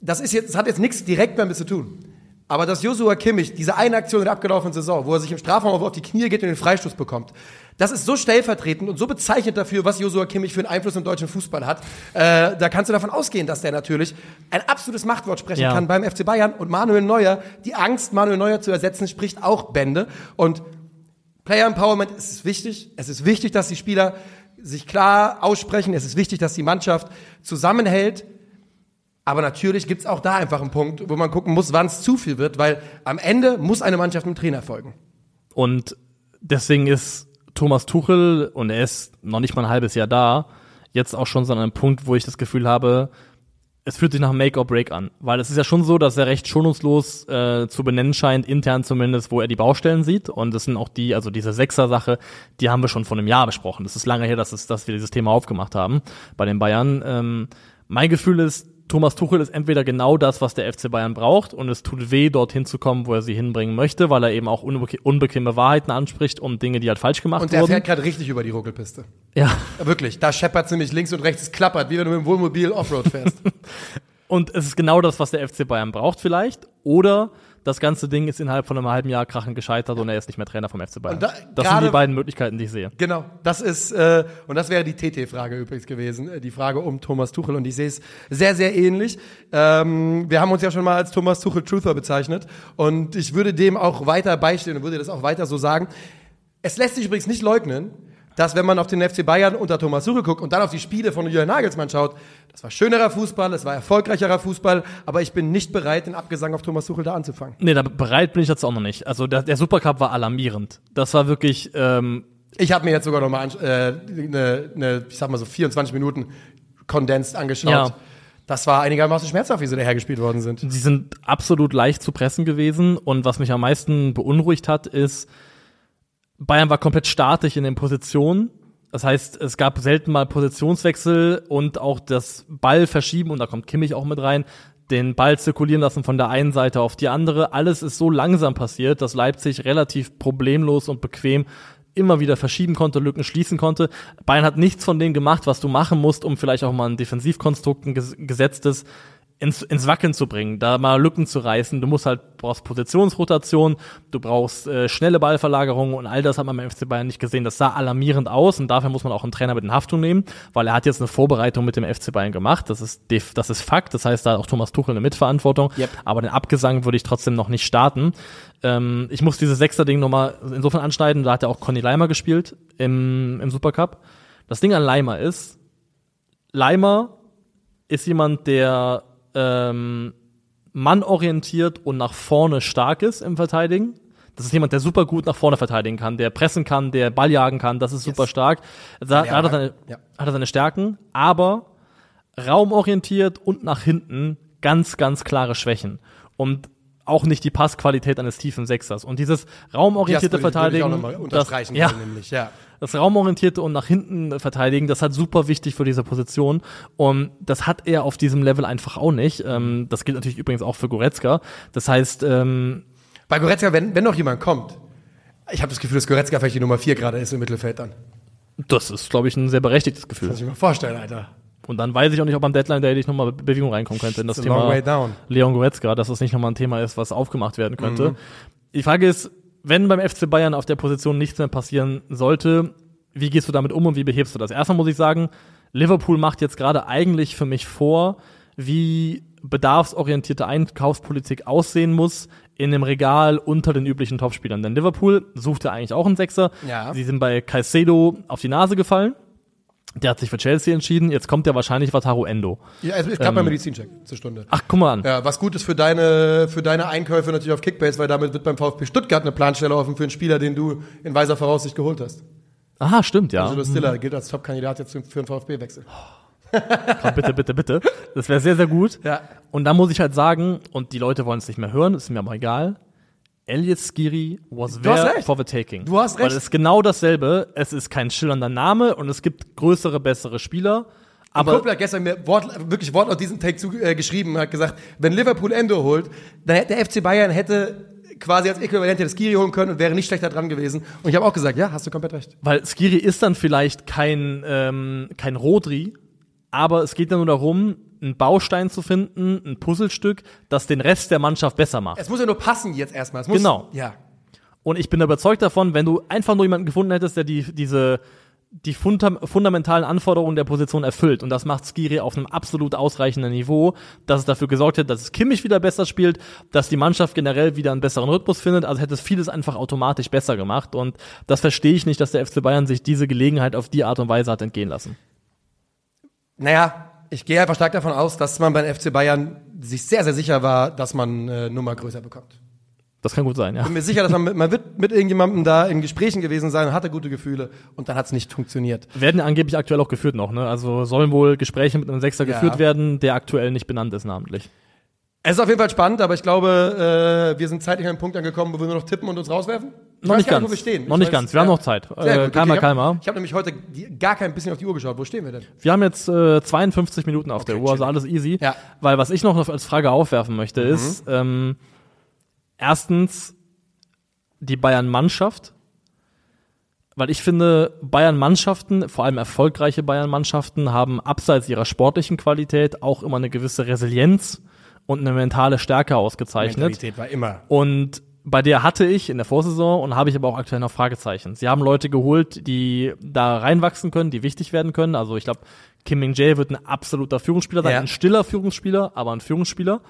das ist jetzt, das hat jetzt nichts direkt damit zu tun. Aber dass Joshua Kimmich diese eine Aktion in der abgelaufenen Saison, wo er sich im Strafraum auf die Knie geht und den Freistoß bekommt, das ist so stellvertretend und so bezeichnend dafür, was Joshua Kimmich für einen Einfluss im deutschen Fußball hat. Äh, da kannst du davon ausgehen, dass der natürlich ein absolutes Machtwort sprechen Ja. kann beim FC Bayern. Und Manuel Neuer, die Angst, Manuel Neuer zu ersetzen, spricht auch Bände. Und Player Empowerment ist wichtig. Es ist wichtig, dass die Spieler sich klar aussprechen. Es ist wichtig, dass die Mannschaft zusammenhält. Aber natürlich gibt's auch da einfach einen Punkt, wo man gucken muss, wann es zu viel wird, weil am Ende muss eine Mannschaft mit dem Trainer folgen. Und deswegen ist Thomas Tuchel, und er ist noch nicht mal ein halbes Jahr da, jetzt auch schon so an einem Punkt, wo ich das Gefühl habe, es fühlt sich nach Make or Break an. Weil es ist ja schon so, dass er recht schonungslos äh, zu benennen scheint, intern zumindest, wo er die Baustellen sieht. Und das sind auch die, also diese Sechser-Sache, die haben wir schon vor einem Jahr besprochen. Das ist lange her, dass, es, dass wir dieses Thema aufgemacht haben bei den Bayern. Ähm, mein Gefühl ist, Thomas Tuchel ist entweder genau das, was der FC Bayern braucht und es tut weh, dorthin zu kommen, wo er sie hinbringen möchte, weil er eben auch unbeke unbequeme Wahrheiten anspricht und Dinge, die halt falsch gemacht Und der wurden. fährt gerade richtig über die Ruckelpiste. Ja. Wirklich, da scheppert nämlich links und rechts, es klappert, wie wenn du mit dem Wohnmobil Offroad fährst. Und es ist genau das, was der FC Bayern braucht vielleicht. Oder das ganze Ding ist innerhalb von einem halben Jahr krachend gescheitert und er ist nicht mehr Trainer vom FC Bayern. Da- das sind die beiden Möglichkeiten, die ich sehe. Genau, das ist, äh, und das wäre die TT-Frage übrigens gewesen, äh, die Frage um Thomas Tuchel. Und ich sehe es sehr, sehr ähnlich. Ähm, wir haben uns ja schon mal als Thomas Tuchel Truther bezeichnet. Und ich würde dem auch weiter beistehen und würde das auch weiter so sagen. Es lässt sich übrigens nicht leugnen, dass wenn man auf den FC Bayern unter Thomas Tuchel guckt und dann auf die Spiele von Julian Nagelsmann schaut, das war schönerer Fußball, es war erfolgreicherer Fußball, aber ich bin nicht bereit, den Abgesang auf Thomas Tuchel da anzufangen. Nee, da bereit bin ich jetzt auch noch nicht. Also der, der Supercup war alarmierend. Das war wirklich, ähm, Ich habe mir jetzt sogar noch mal äh, eine, ne, ich sag mal so 24 Minuten kondensiert angeschaut. Ja. Das war einigermaßen schmerzhaft, wie sie daher gespielt worden sind. Sie sind absolut leicht zu pressen gewesen und was mich am meisten beunruhigt hat, ist, Bayern war komplett statisch in den Positionen. Das heißt, es gab selten mal Positionswechsel und auch das Ball verschieben, und da kommt Kimmich auch mit rein, den Ball zirkulieren lassen von der einen Seite auf die andere. Alles ist so langsam passiert, dass Leipzig relativ problemlos und bequem immer wieder verschieben konnte, Lücken schließen konnte. Bayern hat nichts von dem gemacht, was du machen musst, um vielleicht auch mal ein Defensivkonstrukt, ein ges- gesetztes ins, ins Wackeln zu bringen, da mal Lücken zu reißen. Du musst halt, brauchst Positionsrotation, du brauchst äh, schnelle Ballverlagerung und all das hat man beim FC Bayern nicht gesehen. Das sah alarmierend aus und dafür muss man auch einen Trainer mit in Haftung nehmen, weil er hat jetzt eine Vorbereitung mit dem FC Bayern gemacht. Das ist, das ist Fakt. Das heißt, da hat auch Thomas Tuchel eine Mitverantwortung. Yep. Aber den Abgesang würde ich trotzdem noch nicht starten. Ähm, ich muss dieses Sechster-Ding nochmal insofern anschneiden. Da hat ja auch Conny Leimer gespielt im, im Supercup. Das Ding an Leimer ist, Leimer ist jemand, der ähm, mannorientiert und nach vorne stark ist im Verteidigen. Das ist jemand, der super gut nach vorne verteidigen kann, der pressen kann, der Ball jagen kann, das ist super stark. Da, da hat, er seine, Ja. hat er seine Stärken, aber raumorientiert und nach hinten ganz, ganz klare Schwächen. Und auch nicht die Passqualität eines tiefen Sechsers. Und dieses raumorientierte Das Verteidigen, das, ja, nämlich, ja. das raumorientierte und nach hinten verteidigen, das hat super wichtig für diese Position. Und das hat er auf diesem Level einfach auch nicht. Ähm, das gilt natürlich übrigens auch für Goretzka. Das heißt, ähm, Bei Goretzka, wenn, wenn noch jemand kommt, ich habe das Gefühl, dass Goretzka vielleicht die Nummer 4 gerade ist im Mittelfeld dann. das ist, glaube ich, ein sehr berechtigtes Gefühl. Muss ich mir vorstellen, Alter. Und dann weiß ich auch nicht, ob am Deadline Day nicht nochmal Be Bewegung reinkommen könnte in das It's Thema. Leon Goretzka, dass das nicht nochmal ein Thema ist, was aufgemacht werden könnte. Mhm. Die Frage ist, wenn beim FC Bayern auf der Position nichts mehr passieren sollte, wie gehst du damit um und wie behebst du das? Erstmal muss ich sagen, Liverpool macht jetzt gerade eigentlich für mich vor, wie bedarfsorientierte Einkaufspolitik aussehen muss in dem Regal unter den üblichen Topspielern. Denn Liverpool sucht ja eigentlich auch einen Sechser. Ja. Sie sind bei Caicedo auf die Nase gefallen. Der hat sich für Chelsea entschieden. Jetzt kommt ja wahrscheinlich Wataru Endo. Ja, es ist gerade mein Medizincheck zur Stunde. Ach, guck mal an. Ja, was gut ist für deine, für deine Einkäufe natürlich auf Kickbase, weil damit wird beim VfB Stuttgart eine Planstelle offen für einen Spieler, den du in weiser Voraussicht geholt hast. Aha, stimmt, ja. Also Stiller gilt als Top-Kandidat jetzt für einen VfB-Wechsel. Komm, bitte, bitte, bitte. Das wäre sehr, sehr gut. Ja. Und da muss ich halt sagen, und die Leute wollen es nicht mehr hören, ist mir aber egal. Elliot Skiri was hast there for the taking. Du hast Weil recht. es ist genau dasselbe. Es ist kein schillernder Name und es gibt größere, bessere Spieler. Aber Kumpel hat gestern mir Wort, wirklich Wortlaut diesen Take zu, äh, geschrieben, hat gesagt, wenn Liverpool Endo holt, dann hätte der FC Bayern hätte quasi als Äquivalent das Skiri holen können und wäre nicht schlechter dran gewesen. Und ich habe auch gesagt, ja, hast du komplett recht. weil Skiri ist dann vielleicht kein, ähm, kein Rodri, aber es geht dann nur darum, einen Baustein zu finden, ein Puzzlestück, das den Rest der Mannschaft besser macht. Es muss ja nur passen jetzt erstmal. Es muss, Genau. Ja. Und ich bin überzeugt davon, wenn du einfach nur jemanden gefunden hättest, der die, diese, die funda fundamentalen Anforderungen der Position erfüllt, und das macht Skiri auf einem absolut ausreichenden Niveau, dass es dafür gesorgt hat, dass es Kimmich wieder besser spielt, dass die Mannschaft generell wieder einen besseren Rhythmus findet, also hätte es vieles einfach automatisch besser gemacht. Und das verstehe ich nicht, dass der FC Bayern sich diese Gelegenheit auf die Art und Weise hat entgehen lassen. Naja, ich gehe einfach stark davon aus, dass man beim FC Bayern sich sehr, sehr sicher war, dass man äh, Nummer größer bekommt. Das kann gut sein, ja. bin mir sicher, dass man, mit, man wird mit irgendjemandem da in Gesprächen gewesen sein, hatte gute Gefühle und dann hat es nicht funktioniert. Werden angeblich aktuell auch geführt noch, ne? Also sollen wohl Gespräche mit einem Sechser Ja. geführt werden, der aktuell nicht benannt ist namentlich. Es ist auf jeden Fall spannend, aber ich glaube, äh, wir sind zeitlich an einem Punkt angekommen, wo wir nur noch tippen und uns rauswerfen. Noch nicht ganz. stehen. Noch Ich nicht weiß- ganz. Wir haben noch Zeit. Äh. Kalmer, ich habe hab nämlich heute gar kein bisschen auf die Uhr geschaut. Wo stehen wir denn? Wir haben jetzt äh, 52 Minuten auf der Uhr, also alles easy. Ja. Weil was ich noch als Frage aufwerfen möchte, Mhm. ist ähm, erstens die Bayern-Mannschaft. Weil ich finde, Bayern-Mannschaften, vor allem erfolgreiche Bayern-Mannschaften, haben abseits ihrer sportlichen Qualität auch immer eine gewisse Resilienz und eine mentale Stärke ausgezeichnet. Mentalität war immer. Und bei der hatte ich in der Vorsaison und habe ich aber auch aktuell noch Fragezeichen. Sie haben Leute geholt, die da reinwachsen können, die wichtig werden können. Also ich glaube, Kim Min Jae wird ein absoluter Führungsspieler sein, Ja. ein stiller Führungsspieler, aber ein Führungsspieler.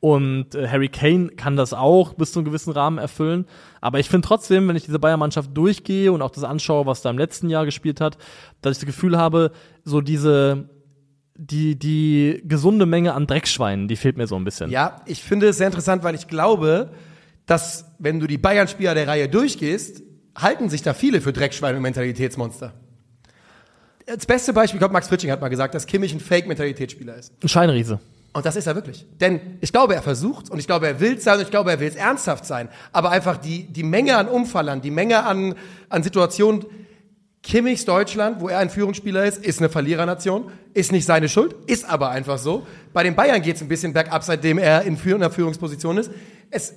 Und äh, Harry Kane kann das auch bis zu einem gewissen Rahmen erfüllen. Aber ich finde trotzdem, wenn ich diese Bayern-Mannschaft durchgehe und auch das anschaue, was da im letzten Jahr gespielt hat, dass ich das Gefühl habe, so diese die, die gesunde Menge an Dreckschweinen, die fehlt mir so ein bisschen. Ja, ich finde es sehr interessant, weil ich glaube, dass wenn du die Bayern-Spieler der Reihe durchgehst, halten sich da viele für Dreckschweine und Mentalitätsmonster. das beste Beispiel, ich glaube, Max Fritsching hat mal gesagt, dass Kimmich ein Fake-Mentalitätsspieler ist. Ein Scheinriese. Und das ist er wirklich. Denn ich glaube, er versucht und ich glaube, er will sein und ich glaube, er will es ernsthaft sein. Aber einfach die, die Menge an Umfallern, die Menge an, an Situationen, Kimmichs Deutschland, wo er ein Führungsspieler ist, ist eine Verlierernation, ist nicht seine Schuld, ist aber einfach so. Bei den Bayern geht es ein bisschen bergab, seitdem er in einer Führungsposition ist. Es,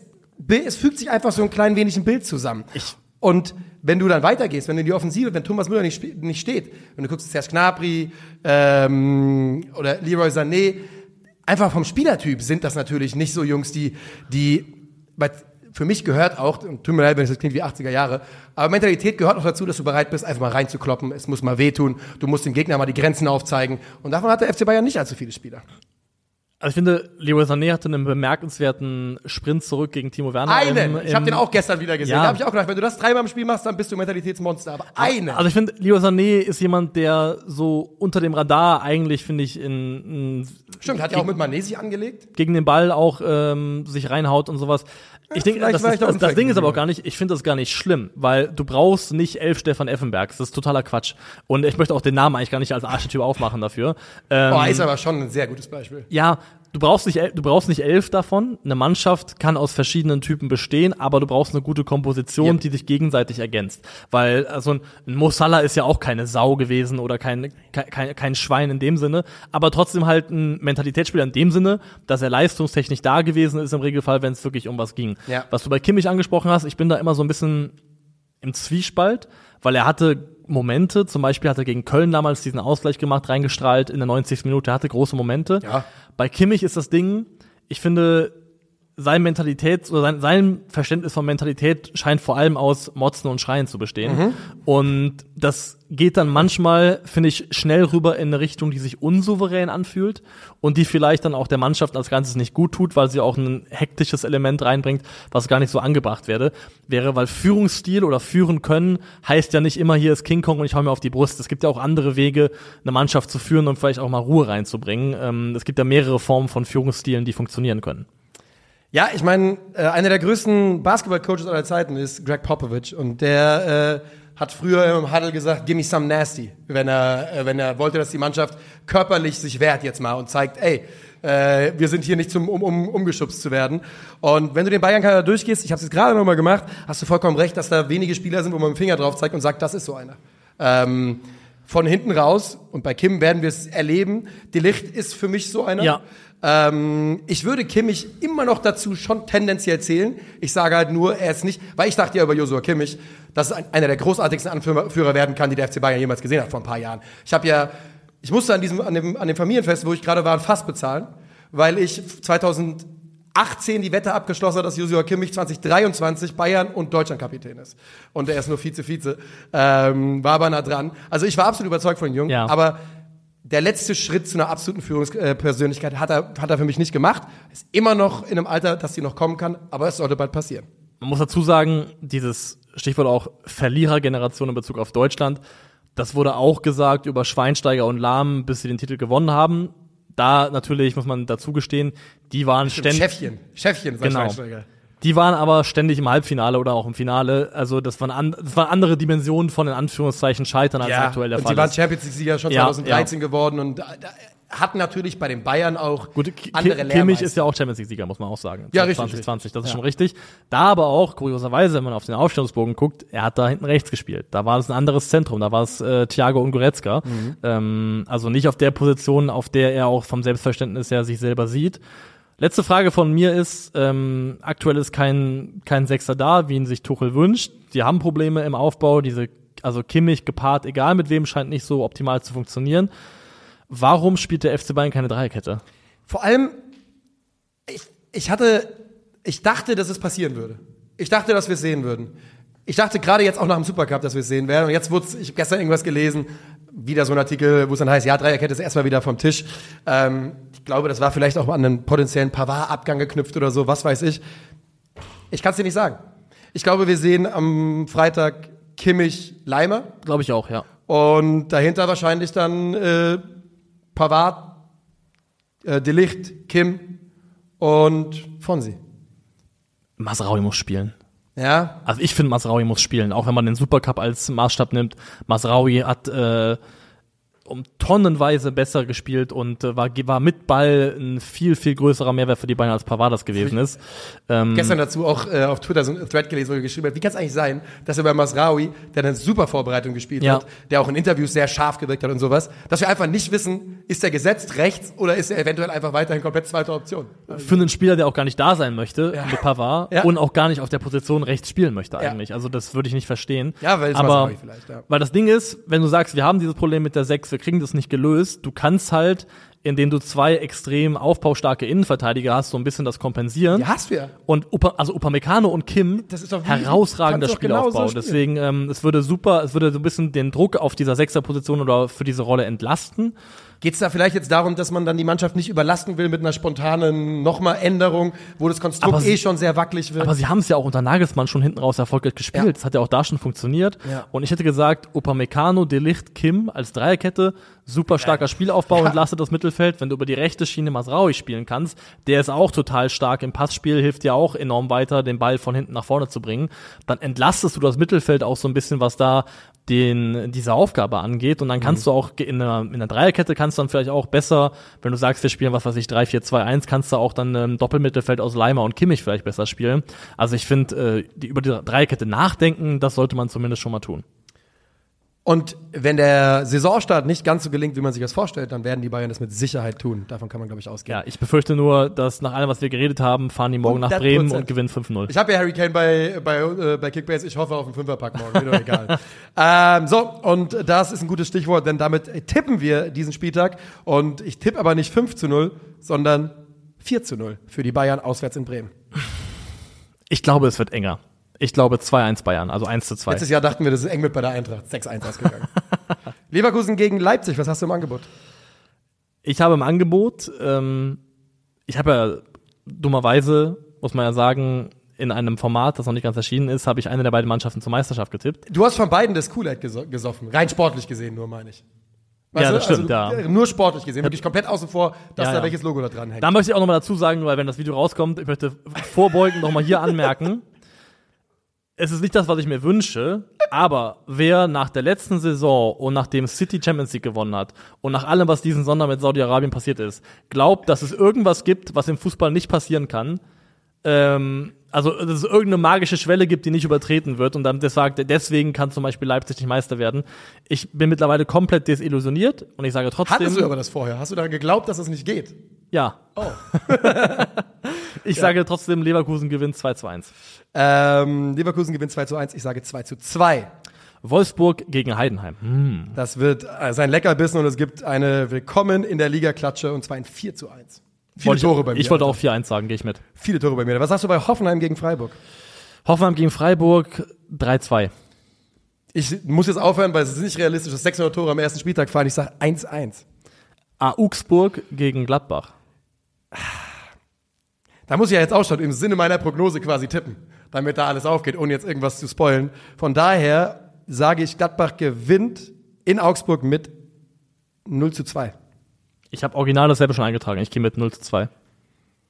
es fügt sich einfach so ein klein wenig ein Bild zusammen. Ich und wenn du dann weitergehst, wenn du in die Offensive, wenn Thomas Müller nicht, nicht steht, wenn du guckst, Serge Gnabry ähm, oder Leroy Sané, einfach vom Spielertyp sind das natürlich nicht so Jungs, die, die, weil für mich gehört auch, und tut mir leid, wenn es klingt wie 80er Jahre, aber Mentalität gehört auch dazu, dass du bereit bist, einfach mal reinzukloppen, es muss mal wehtun, du musst dem Gegner mal die Grenzen aufzeigen und davon hat der FC Bayern nicht allzu viele Spieler. Also ich finde, Leroy Sané hatte einen bemerkenswerten Sprint zurück gegen Timo Werner. Einen! Im, ich habe im- den auch gestern wieder gesehen. Ja. Da habe ich auch gedacht, wenn du das dreimal im Spiel machst, dann bist du ein Mentalitätsmonster. Aber eine! Also ich finde, Leroy Sané ist jemand, der so unter dem Radar eigentlich, finde ich, in, in Stimmt, hat ja auch mit Manesi angelegt. gegen den Ball auch ähm, sich reinhaut und sowas. Ich denke, das, das, das, das Ding ist aber auch gar nicht, ich finde das gar nicht schlimm, weil du brauchst nicht elf Stefan Effenbergs, das ist totaler Quatsch. Und ich möchte auch den Namen eigentlich gar nicht als Archetyp aufmachen dafür. Ähm, Oh, ist aber schon ein sehr gutes Beispiel. ja, du brauchst nicht, du brauchst nicht elf davon. Eine Mannschaft kann aus verschiedenen Typen bestehen, aber du brauchst eine gute Komposition, Yep. die dich gegenseitig ergänzt. Weil also ein, ein Mo Salah ist ja auch keine Sau gewesen oder kein, kein, kein, kein Schwein in dem Sinne, aber trotzdem halt ein Mentalitätsspieler in dem Sinne, dass er leistungstechnisch da gewesen ist im Regelfall, wenn es wirklich um was ging. Ja. Was du bei Kimmich angesprochen hast, ich bin da immer so ein bisschen im Zwiespalt, weil er hatte Momente, zum Beispiel hat er gegen Köln damals diesen Ausgleich gemacht, reingestrahlt in der 90. Minute, er hatte große Momente. Ja. Bei Kimmich ist das Ding, ich finde, sein Mentalität oder sein, sein Verständnis von Mentalität scheint vor allem aus Motzen und Schreien zu bestehen. Und das geht dann manchmal, finde ich, schnell rüber in eine Richtung, die sich unsouverän anfühlt und die vielleicht dann auch der Mannschaft als Ganzes nicht gut tut, weil sie auch ein hektisches Element reinbringt, was gar nicht so angebracht werde, wäre, weil Führungsstil oder führen können heißt ja nicht immer, hier ist King Kong und ich hau mir auf die Brust. Es gibt ja auch andere Wege, eine Mannschaft zu führen und vielleicht auch mal Ruhe reinzubringen. Ähm, es gibt ja mehrere Formen von Führungsstilen, die funktionieren können. Ja, ich meine, äh, einer der größten Basketball-Coaches aller Zeiten ist Greg Popovich und der äh, hat früher im Huddle gesagt, give me some nasty, wenn er, äh, wenn er wollte, dass die Mannschaft körperlich sich wehrt jetzt mal und zeigt, ey, äh, wir sind hier nicht zum, um, um umgeschubst zu werden. Und wenn du den Bayern-Kader durchgehst, ich habe es jetzt gerade nochmal gemacht, hast du vollkommen recht, dass da wenige Spieler sind, wo man mit dem Finger drauf zeigt und sagt, das ist so einer. Ähm, von hinten raus, und bei Kim werden wir es erleben, die Licht ist für mich so einer. Ja. Ähm, ich würde Kimmich immer noch dazu schon tendenziell zählen. Ich sage halt nur, er ist nicht, weil ich dachte ja über Josua Kimmich, dass es ein, einer der großartigsten Anführer werden kann, die der FC Bayern jemals gesehen hat vor ein paar Jahren. Ich habe ja, ich musste an diesem, an dem, an dem Familienfest, wo ich gerade war, ein Fass bezahlen, weil ich 2018 die Wette abgeschlossen habe, dass Josua Kimmich 2023 Bayern und Deutschland Kapitän ist. Und er ist nur Vize-Vize, ähm, war aber nah dran. Also ich war absolut überzeugt von dem Jungen, Ja. aber der letzte Schritt zu einer absoluten Führungspersönlichkeit hat er, hat er für mich nicht gemacht. Ist immer noch in einem Alter, dass sie noch kommen kann, aber es sollte bald passieren. Man muss dazu sagen, dieses Stichwort auch Verlierergeneration in Bezug auf Deutschland, das wurde auch gesagt über Schweinsteiger und Lahm, bis sie den Titel gewonnen haben. Da natürlich muss man dazu gestehen, die waren ständig. Chefchen, Chefchen, sagt Genau. Schweinsteiger. Die waren aber ständig im Halbfinale oder auch im Finale. Also das waren, an, das waren andere Dimensionen von in Anführungszeichen Scheitern, als Ja, aktuell der und Fall sie waren ist. Champions League-Sieger schon Ja, 2013 geworden und da, da hatten natürlich bei den Bayern auch Gut, andere Kimmich Lehrmeister. ist ja auch Champions League-Sieger, muss man auch sagen. Ja, richtig, 2020, das ist Ja. schon richtig. Da aber auch, kurioserweise, wenn man auf den Aufstellungsbogen guckt, er hat da hinten rechts gespielt. Da war es ein anderes Zentrum, da war es äh, Thiago und Goretzka. Mhm. Ähm, also nicht auf der Position, auf der er auch vom Selbstverständnis her sich selber sieht. Letzte Frage von mir ist, ähm, aktuell ist kein, kein Sechser da, wie ihn sich Tuchel wünscht. Die haben Probleme im Aufbau, diese, also Kimmich gepaart, egal mit wem, scheint nicht so optimal zu funktionieren. Warum spielt der FC Bayern keine Dreierkette? Vor allem, ich, ich hatte, ich dachte, dass es passieren würde. Ich dachte, dass wir es sehen würden. Ich dachte gerade jetzt auch nach dem Supercup, dass wir es sehen werden. Und jetzt wurde ich habe gestern irgendwas gelesen, wieder so ein Artikel, wo es dann heißt, ja, Dreierkette ist erstmal wieder vom Tisch. Ähm, ich glaube, das war vielleicht auch an einen potenziellen Pavard-Abgang geknüpft oder so, was weiß ich. Ich kann es dir nicht sagen. Ich glaube, wir sehen am Freitag Kimmich, Leimer Glaube ich auch, ja. und dahinter wahrscheinlich dann äh, Pavard, äh, Delicht, Kim und Fonsi. Masraui muss spielen. Ja, Also ich finde, Masraui muss spielen, auch wenn man den Supercup als Maßstab nimmt. Masraui hat, äh, um tonnenweise besser gespielt und äh, war, war mit Ball ein viel, viel größerer Mehrwert für die Bayern als Pavadas gewesen ist. Ähm, Gestern dazu auch äh, auf Twitter so ein Thread gelesen, wo er geschrieben hat, wie kann es eigentlich sein, dass wir bei Masraoui, der eine super Vorbereitung gespielt Ja. hat, der auch in Interviews sehr scharf gewirkt hat und sowas, dass wir einfach nicht wissen, ist er gesetzt rechts oder ist er eventuell einfach weiterhin komplett zweite Option. für einen Spieler, der auch gar nicht da sein möchte, mit Pavard, Ja. und auch gar nicht auf der Position rechts spielen möchte Ja. eigentlich. Also das würde ich nicht verstehen. Ja, weil es aber vielleicht, ja. weil das Ding ist, wenn du sagst, wir haben dieses Problem mit der 6, wir kriegen das nicht gelöst, du kannst halt, indem du zwei extrem aufbaustarke Innenverteidiger hast, so ein bisschen das kompensieren. Ja, hast ja. Und Upa, also Upamecano und Kim Das ist doch wie- herausragender Spielaufbau. spielen. Deswegen, ähm, es würde super, es würde so ein bisschen den Druck auf dieser Sechserposition oder für diese Rolle entlasten. Geht es da vielleicht jetzt darum, dass man dann die Mannschaft nicht überlasten will mit einer spontanen nochmal Änderung, wo das Konstrukt sie- eh schon sehr wackelig wird? Aber sie haben es ja auch unter Nagelsmann schon hinten raus erfolgreich gespielt. Ja. Das hat ja auch da schon funktioniert. Ja. Und ich hätte gesagt, Upamecano, Delicht, Kim als Dreierkette, super starker Spielaufbau, entlastet das Mittelfeld. Wenn du über die rechte Schiene Masraoui spielen kannst, der ist auch total stark im Passspiel, hilft dir auch enorm weiter, den Ball von hinten nach vorne zu bringen. Dann entlastest du das Mittelfeld auch so ein bisschen, was da den, diese Aufgabe angeht. Und dann kannst du auch in einer, in einer Dreierkette kannst du dann vielleicht auch besser, wenn du sagst, wir spielen was weiß ich, 3, 4, 2, 1, kannst du auch dann im Doppelmittelfeld aus Leimer und Kimmich vielleicht besser spielen. Also ich finde, äh, die, über die Dreierkette nachdenken, das sollte man zumindest schon mal tun. Und wenn der Saisonstart nicht ganz so gelingt, wie man sich das vorstellt, dann werden die Bayern das mit Sicherheit tun. Davon kann man, glaube ich, ausgehen. Ja, ich befürchte nur, dass nach allem, was wir geredet haben, fahren die morgen nach 100%. Bremen und gewinnen 5-0. Ich habe ja Harry Kane bei, bei, äh, bei Kickbase. Ich hoffe auf einen Fünferpack morgen. Mir doch egal. ähm, so, und das ist ein gutes Stichwort, denn damit tippen wir diesen Spieltag. Und ich tippe aber nicht 5 zu 0, sondern 4 zu 0 für die Bayern auswärts in Bremen. Ich glaube, es wird enger. Ich glaube 2-1 Bayern, also 1 zu 2. Letztes Jahr dachten wir, das ist eng mit bei der Eintracht. 6-1 ausgegangen. Leverkusen gegen Leipzig, was hast du im Angebot? Ich habe im Angebot, ähm, ich habe ja dummerweise, muss man ja sagen, in einem Format, das noch nicht ganz erschienen ist, habe ich eine der beiden Mannschaften zur Meisterschaft getippt. Du hast von beiden das Kool-Aid geso gesoffen. Rein sportlich gesehen, nur meine ich. Ja, das stimmt, also, ja. Nur sportlich gesehen. Wirklich komplett außen vor, dass Ja, da ja. welches Logo da dran hängt. Da möchte ich auch nochmal dazu sagen, weil wenn das Video rauskommt, ich möchte vorbeugend nochmal hier anmerken. Es ist nicht das, was ich mir wünsche, aber wer nach der letzten Saison und nachdem City Champions League gewonnen hat und nach allem, was diesen Sommer mit Saudi-Arabien passiert ist, glaubt, dass es irgendwas gibt, was im Fußball nicht passieren kann, ähm, also dass es irgendeine magische Schwelle gibt, die nicht übertreten wird und dann das sagt, deswegen kann zum Beispiel Leipzig nicht Meister werden. Ich bin mittlerweile komplett desillusioniert und ich sage trotzdem, Hattest du aber das vorher? Hast du daran geglaubt, dass es nicht geht? ja. Oh. Ich sage trotzdem, Leverkusen gewinnt 2 zu 1. Ähm, Leverkusen gewinnt 2 zu 1, ich sage 2 zu 2. Wolfsburg gegen Heidenheim. Hm. Das wird äh, sein Leckerbissen und es gibt eine Willkommen in der Liga-Klatsche und zwar ein 4 zu 1. Viele Wollte Tore ich, bei mir. Ich wollte auch 4-1 sagen, gehe ich mit. Viele Tore bei mir. Was sagst du bei Hoffenheim gegen Freiburg? Hoffenheim gegen Freiburg 3-2. Ich muss jetzt aufhören, weil es ist nicht realistisch, dass 600 Tore am ersten Spieltag fallen. Ich sage 1-1. Augsburg gegen Gladbach. Da muss ich ja jetzt auch schon im Sinne meiner Prognose quasi tippen, damit da alles aufgeht, ohne jetzt irgendwas zu spoilen. Von daher sage ich, Gladbach gewinnt in Augsburg mit 0 zu 2. Ich habe original dasselbe schon eingetragen. Ich gehe mit 0 zu 2.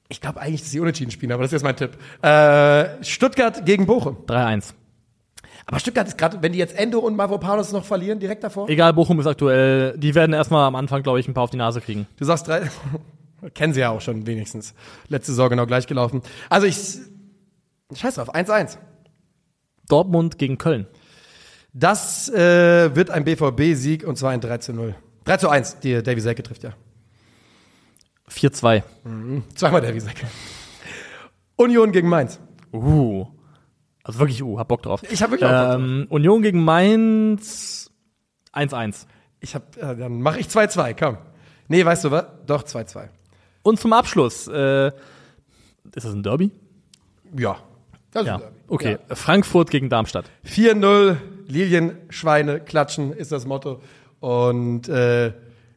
Ich glaube eigentlich, dass sie unentschieden spielen, aber das ist jetzt mein Tipp. Äh, Stuttgart gegen Bochum. 3-1. Aber Stuttgart ist gerade, wenn die jetzt Endo und Mavropanos noch verlieren, direkt davor. Egal, Bochum ist aktuell, die werden erstmal am Anfang, glaube ich, ein paar auf die Nase kriegen. Du sagst drei. Kennen sie ja auch schon wenigstens. Letzte Saison genau gleich gelaufen. Also ich. Scheiß drauf, 1-1. Dortmund gegen Köln. Das äh, wird ein BVB-Sieg und zwar ein 3 zu 0. 3 zu 1, die Davy Selke trifft ja. 4-2. Zweimal Davy Selke. Union gegen Mainz. Uh. Also wirklich, uh, hab Bock drauf. Ich hab wirklich auch Bock drauf. ähm, Union gegen Mainz 1-1. Ich hab, äh, dann mache ich 2-2, komm. Nee, weißt du was? Doch, 2-2. Und zum Abschluss, äh, ist das ein Derby? Ja. Das ist Ja. ein Derby. Okay. Frankfurt gegen Darmstadt. 4-0, Lilien, Schweine, klatschen ist das Motto. Und äh,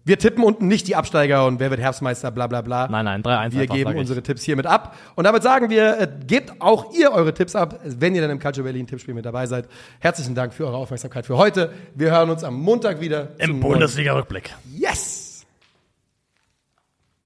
wir tippen unten nicht die Absteiger und wer wird Herbstmeister, bla bla bla. Nein, nein, 3-1 Wir einfach, geben unsere Tipps hiermit ab. Und damit sagen wir, äh, gebt auch ihr eure Tipps ab, wenn ihr dann im Culture Berlin Tippspiel mit dabei seid. Herzlichen Dank für eure Aufmerksamkeit für heute. Wir hören uns am Montag wieder. Im Bundesliga-Rückblick. Yes!